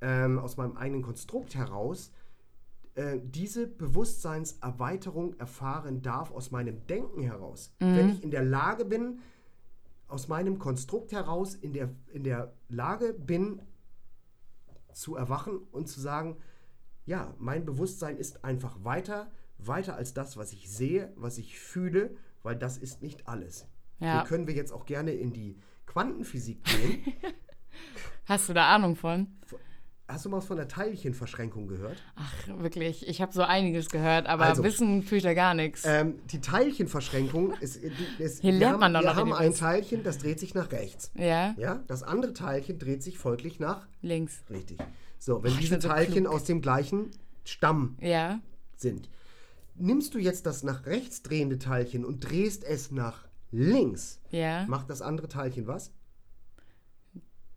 ähm, aus meinem eigenen Konstrukt heraus äh, diese Bewusstseinserweiterung erfahren darf aus meinem Denken heraus. Wenn ich in der Lage bin, aus meinem Konstrukt heraus in der, in der Lage bin, zu erwachen und zu sagen, ja, mein Bewusstsein ist einfach weiter, weiter als das, was ich sehe, was ich fühle, weil das ist nicht alles. Ja. Hier können wir jetzt auch gerne in die Quantenphysik gehen. Hast du da Ahnung von? Hast du mal was von der Teilchenverschränkung gehört? Ach, wirklich. Ich habe so einiges gehört, aber Also, Wissen fühlt ja gar nichts. Ähm, die Teilchenverschränkung ist, ist Hier wir lernt haben, man doch wir noch haben in ein Teilchen, das dreht sich nach rechts. ja, Ja, das andere Teilchen dreht sich folglich nach links. richtig. So, wenn Ach, diese so Teilchen klug. aus dem gleichen Stamm Ja, sind. Nimmst du jetzt das nach rechts drehende Teilchen und drehst es nach links, ja. macht das andere Teilchen was?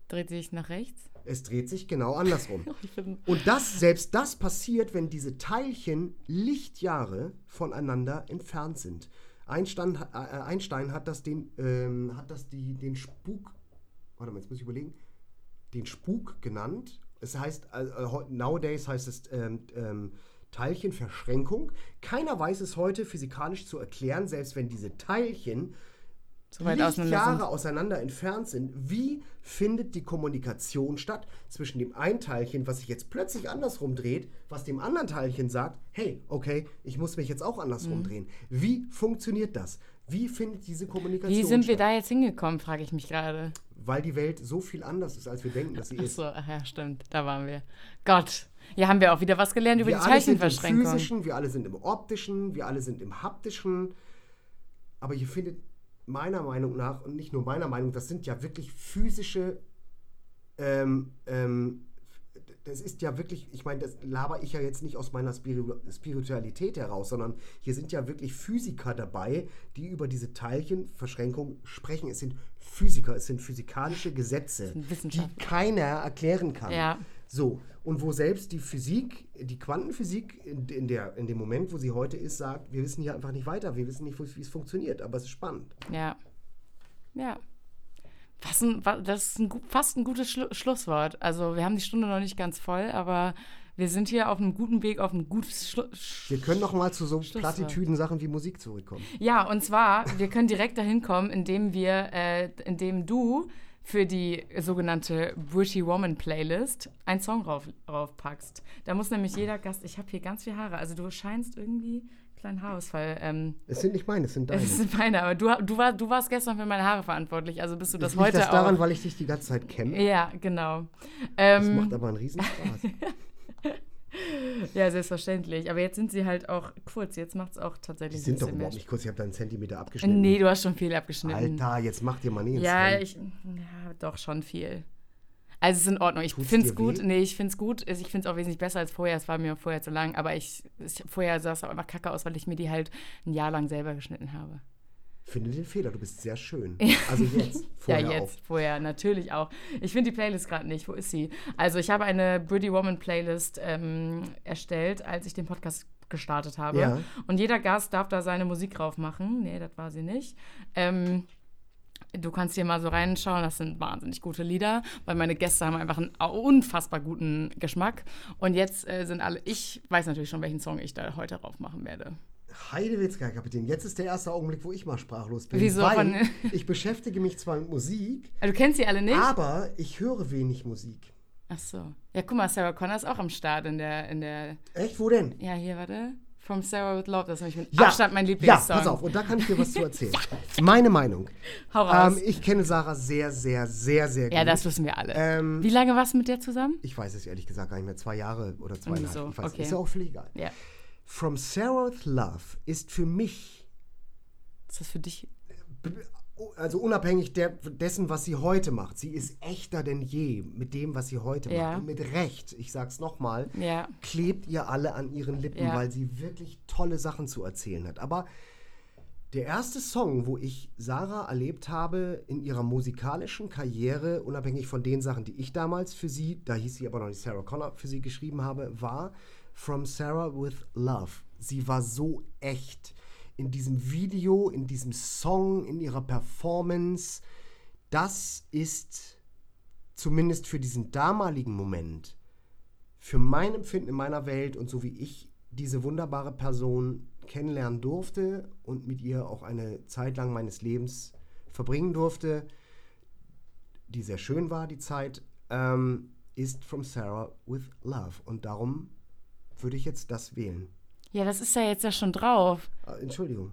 Dreht sich nach rechts. Es dreht sich genau andersrum. Bin, Und das, selbst das passiert, wenn diese Teilchen Lichtjahre voneinander entfernt sind. Einstein, äh, Einstein hat das den, ähm, hat das die, den Spuk, warte mal, jetzt muss ich überlegen, den Spuk genannt. Es heißt, äh, nowadays heißt es ähm, ähm, Teilchenverschränkung. Keiner weiß es heute physikalisch zu erklären, selbst wenn diese Teilchen so weit auseinander sind. Lichtjahre auseinander entfernt sind, wie findet die Kommunikation statt zwischen dem einen Teilchen, was sich jetzt plötzlich andersrum dreht, was dem anderen Teilchen sagt, hey, okay, ich muss mich jetzt auch Mhm. andersrum drehen. Wie funktioniert das? Wie findet diese Kommunikation Wie sind wir statt? da jetzt hingekommen, frage ich mich gerade. Weil die Welt so viel anders ist, als wir denken, dass sie Ach ist. so, ach ja, stimmt, da waren wir. Gott, hier haben wir auch wieder was gelernt über wir die alle sind im Teilchenverschränkung. physischen, wir alle sind im optischen, wir alle sind im haptischen. Aber hier findet meiner Meinung nach, und nicht nur meiner Meinung, das sind ja wirklich physische, ähm, ähm, das ist ja wirklich, ich meine, das laber ich ja jetzt nicht aus meiner Spiritu Spiritualität heraus, sondern hier sind ja wirklich Physiker dabei, die über diese Teilchenverschränkung sprechen. Es sind Physiker, es sind physikalische Gesetze, die keiner erklären kann. Ja. So, und wo selbst die Physik, die Quantenphysik in, in, der, in dem Moment, wo sie heute ist, sagt, wir wissen hier einfach nicht weiter, wir wissen nicht, wie es funktioniert, aber es ist spannend. Ja. Ja. Was ein, das ist ein, fast ein gutes Schlu Schlusswort. Also, wir haben die Stunde noch nicht ganz voll, aber wir sind hier auf einem guten Weg, auf ein gutes Schlu Sch Wir können noch mal zu so Schlusswort. Plattitüden-Sachen wie Musik zurückkommen. Ja, und zwar, wir können direkt dahin kommen, indem wir, äh, indem du für die sogenannte Pretty Woman Playlist einen Song rauf, raufpackst. Da muss nämlich jeder Gast, ich habe hier ganz viel Haare, also du scheinst irgendwie kleinen Haarausfall. Ähm, Es sind nicht meine, es sind deine. es sind meine, aber du, du, war, du warst gestern für meine Haare verantwortlich, also bist du das Liegt heute das daran, weil ich dich die ganze Zeit kenne? Ja, genau. Das Ähm, macht aber einen riesen Spaß. ja, selbstverständlich. Aber jetzt sind sie halt auch kurz. Jetzt macht es auch Die tatsächlich sind ein doch überhaupt nicht kurz, ich habe da einen Zentimeter abgeschnitten. Nee, du hast schon viel abgeschnitten. Alter, jetzt macht ihr mal nicht ins Ja, ich, ja, doch schon viel. Also es ist in Ordnung. Ich finde es gut. weh? Nee, ich finde es gut. Ich finde es auch wesentlich besser als vorher. Es war mir vorher zu lang. Aber ich, ich vorher sah es auch einfach kacke aus, weil ich mir die halt ein Jahr lang selber geschnitten habe. Finde den Fehler, du bist sehr schön. Also jetzt, vorher ja, jetzt, auch. vorher, natürlich auch. Ich finde die Playlist gerade nicht. Wo ist sie? Also ich habe eine Pretty Woman Playlist ähm, erstellt, als ich den Podcast gestartet habe. Ja. Und jeder Gast darf da seine Musik drauf machen. Nee, das war sie nicht. Ähm, du kannst hier mal so reinschauen, das sind wahnsinnig gute Lieder, weil meine Gäste haben einfach einen unfassbar guten Geschmack. Und jetzt äh, sind alle, ich weiß natürlich schon, welchen Song ich da heute drauf machen werde. Heidewitzka, Kapitän. Jetzt ist der erste Augenblick, wo ich mal sprachlos bin. Wieso? Weil ich beschäftige mich zwar mit Musik, Also, du kennst sie alle nicht? aber ich höre wenig Musik. Ach so. Ja, guck mal, Sarah Connor ist auch am Start in der, in der Echt? Wo denn? Ja, hier, warte. From Sarah with Love, das ist mit ja, Abstand mein Lieblingssong. Ja, pass auf, und da kann ich dir was zu erzählen. Meine Meinung. Hau raus. Ähm, ich kenne Sarah sehr, sehr, sehr, sehr gut. Ja, das wissen wir alle. Ähm, Wie lange warst du mit der zusammen? Ich weiß es ehrlich gesagt gar nicht mehr. Zwei Jahre oder zweieinhalb. So, ich weiß, okay. Ist ja auch völlig egal. Ja. From Sarah with Love ist für mich. Ist das für dich? Also unabhängig der, dessen, was sie heute macht, sie ist echter denn je mit dem, was sie heute ja. macht. Und mit Recht, ich sag's nochmal, ja. klebt ihr alle an ihren Lippen, ja. weil sie wirklich tolle Sachen zu erzählen hat. Aber der erste Song, wo ich Sarah erlebt habe in ihrer musikalischen Karriere, unabhängig von den Sachen, die ich damals für sie, da hieß sie aber noch nicht Sarah Connor, für sie geschrieben habe, war From Sarah with Love. Sie war so echt in diesem Video, in diesem Song, in ihrer Performance, das ist zumindest für diesen damaligen Moment, für mein Empfinden in meiner Welt und so wie ich diese wunderbare Person kennenlernen durfte und mit ihr auch eine Zeit lang meines Lebens verbringen durfte, die sehr schön war, die Zeit, ähm, ist From Sarah with Love. Und darum würde ich jetzt das wählen. Ja, das ist ja jetzt ja schon drauf. Ah, Entschuldigung.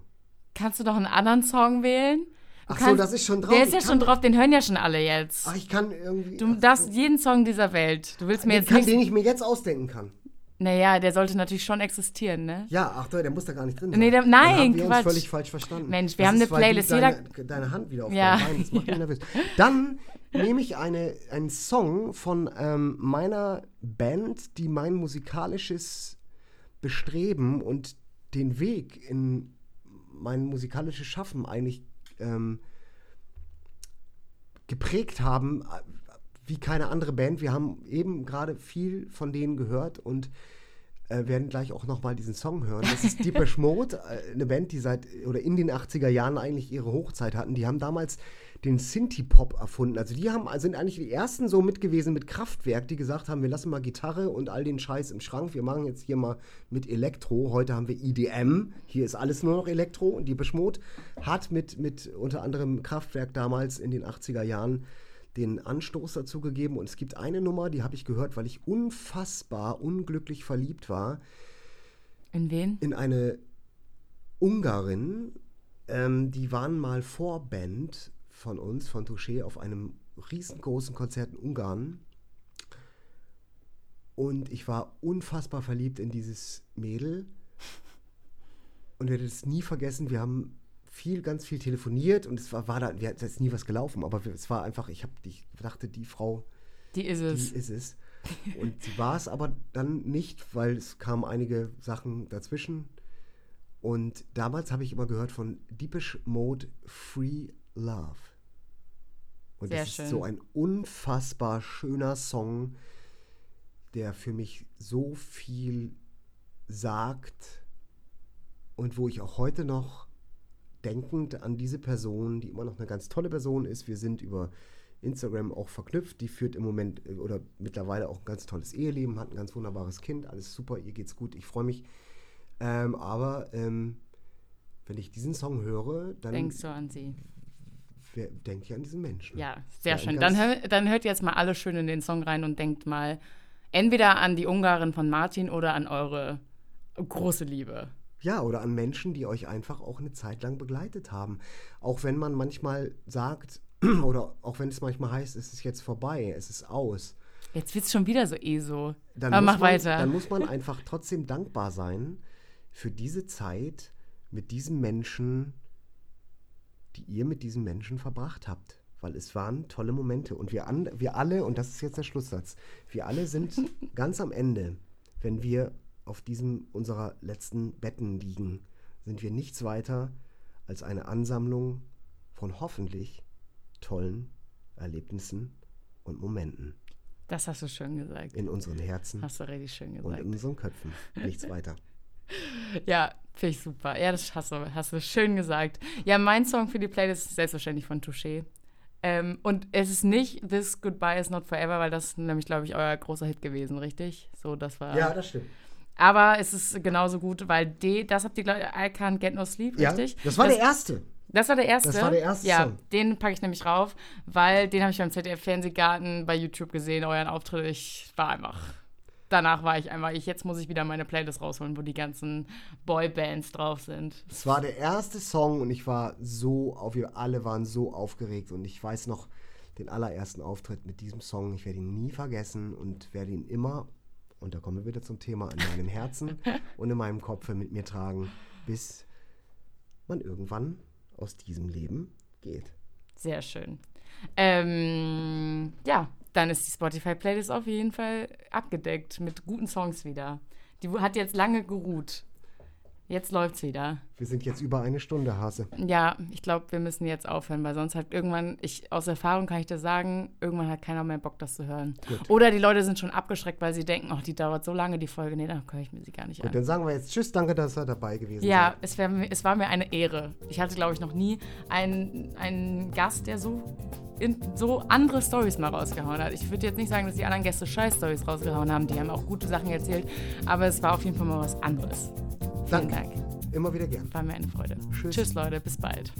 Kannst du doch einen anderen Song wählen? Du Ach kannst, so, das ist schon drauf. Der ist ja schon drauf, den hören ja schon alle jetzt. Ach, ich kann irgendwie. Du darfst jeden Song dieser Welt. Du willst mir jetzt kann, nicht. Den ich mir jetzt ausdenken kann. Naja, der sollte natürlich schon existieren, ne? Ja, ach der muss da gar nicht drin sein. Nee, der, nein, Dann haben wir Quatsch. uns völlig falsch verstanden. Mensch, wir das haben ist, eine Playlist. Deine, deine Hand wieder auf ja. Bein, das macht mich nervös. Dann nehme ich eine, einen Song von ähm, meiner Band, die mein musikalisches Bestreben und den Weg in mein musikalisches Schaffen eigentlich ähm, geprägt haben, äh, wie keine andere Band. Wir haben eben gerade viel von denen gehört und äh, werden gleich auch nochmal diesen Song hören. Das ist Deepesh Mode, äh, eine Band, die seit oder in den 80er Jahren eigentlich ihre Hochzeit hatten. Die haben damals den Synthie-Pop erfunden. Also die haben, sind eigentlich die ersten so mit gewesen mit Kraftwerk, die gesagt haben, wir lassen mal Gitarre und all den Scheiß im Schrank. Wir machen jetzt hier mal mit Elektro. Heute haben wir IDM. Hier ist alles nur noch Elektro. Und die Beschmut hat mit, mit unter anderem Kraftwerk damals in den 80er Jahren den Anstoß dazu gegeben. Und es gibt eine Nummer, die habe ich gehört, weil ich unfassbar unglücklich verliebt war. In wen? In eine Ungarin. Ähm, die waren mal Vorband von uns, von Touché, auf einem riesengroßen Konzert in Ungarn. Und ich war unfassbar verliebt in dieses Mädel. Und werde es nie vergessen. Wir haben viel, ganz viel telefoniert und es war, war da, wir, es ist nie was gelaufen, aber es war einfach, ich, hab, ich dachte, die Frau, die ist es. Die ist es. Und sie war es aber dann nicht, weil es kamen einige Sachen dazwischen. Und damals habe ich immer gehört von Deepish Mode Free Love. Und Sehr das schön. ist so ein unfassbar schöner Song, der für mich so viel sagt und wo ich auch heute noch denkend an diese Person, die immer noch eine ganz tolle Person ist, wir sind über Instagram auch verknüpft, die führt im Moment äh, oder mittlerweile auch ein ganz tolles Eheleben, hat ein ganz wunderbares Kind, alles super, ihr geht's gut, ich freue mich. Ähm, aber ähm, wenn ich diesen Song höre, dann denkst du an sie denke ich an diesen Menschen. Ja, sehr schön. Dann, hör, dann hört jetzt mal alle schön in den Song rein und denkt mal entweder an die Ungarin von Martin oder an eure große Liebe. Ja, oder an Menschen, die euch einfach auch eine Zeit lang begleitet haben. Auch wenn man manchmal sagt, oder auch wenn es manchmal heißt, es ist jetzt vorbei, es ist aus. Jetzt wird es schon wieder so eh so. Dann Aber mach man, weiter. Dann muss man einfach trotzdem dankbar sein für diese Zeit mit diesem Menschen, die ihr mit diesen Menschen verbracht habt. Weil es waren tolle Momente. Und wir, an, wir alle, und das ist jetzt der Schlusssatz, wir alle sind ganz am Ende, wenn wir auf diesem unserer letzten Betten liegen, sind wir nichts weiter als eine Ansammlung von hoffentlich tollen Erlebnissen und Momenten. Das hast du schön gesagt. In unseren Herzen. Hast du richtig schön gesagt. Und in unseren Köpfen. Nichts weiter. Ja, finde ich super. Ja, das hast du, hast du schön gesagt. Ja, mein Song für die Playlist ist selbstverständlich von Touché. Ähm, und es ist nicht This Goodbye is Not Forever, weil das ist nämlich, glaube ich, euer großer Hit gewesen, richtig? So, das war. Ja, das stimmt. Aber es ist genauso gut, weil D, das habt ihr, glaube ich, I Can't Get No Sleep, ja, richtig? Das war das, der erste. Das war der erste? Das war der erste Ja, Song. den packe ich nämlich rauf, weil den habe ich beim ZDF Fernsehgarten bei YouTube gesehen, euren Auftritt. Ich war einfach danach war ich einfach, ich, jetzt muss ich wieder meine Playlist rausholen, wo die ganzen Boybands drauf sind. Es war der erste Song und ich war so auf, wir alle waren so aufgeregt und ich weiß noch den allerersten Auftritt mit diesem Song. Ich werde ihn nie vergessen und werde ihn immer, und da kommen wir wieder zum Thema, in meinem Herzen und in meinem Kopf mit mir tragen, bis man irgendwann aus diesem Leben geht. Sehr schön. Ähm, ja, dann ist die Spotify-Playlist auf jeden Fall abgedeckt mit guten Songs wieder. Die hat jetzt lange geruht. Jetzt läuft's wieder. Wir sind jetzt über eine Stunde, Hase. Ja, ich glaube, wir müssen jetzt aufhören, weil sonst hat irgendwann, ich aus Erfahrung kann ich dir sagen, irgendwann hat keiner mehr Bock, das zu hören. Gut. Oder die Leute sind schon abgeschreckt, weil sie denken, ach, die dauert so lange, die Folge. Nee, dann höre ich mir sie gar nicht Gut, an. Dann sagen wir jetzt Tschüss, danke, dass ihr dabei gewesen seid. Ja, es, wär, es war mir eine Ehre. Ich hatte, glaube ich, noch nie einen, einen Gast, der so in, so andere Stories mal rausgehauen hat. Ich würde jetzt nicht sagen, dass die anderen Gäste scheiß Stories rausgehauen haben. Die haben auch gute Sachen erzählt. Aber es war auf jeden Fall mal was anderes. Vielen Dank. Immer wieder gern. War mir eine Freude. Tschüss. Tschüss, Leute. Bis bald.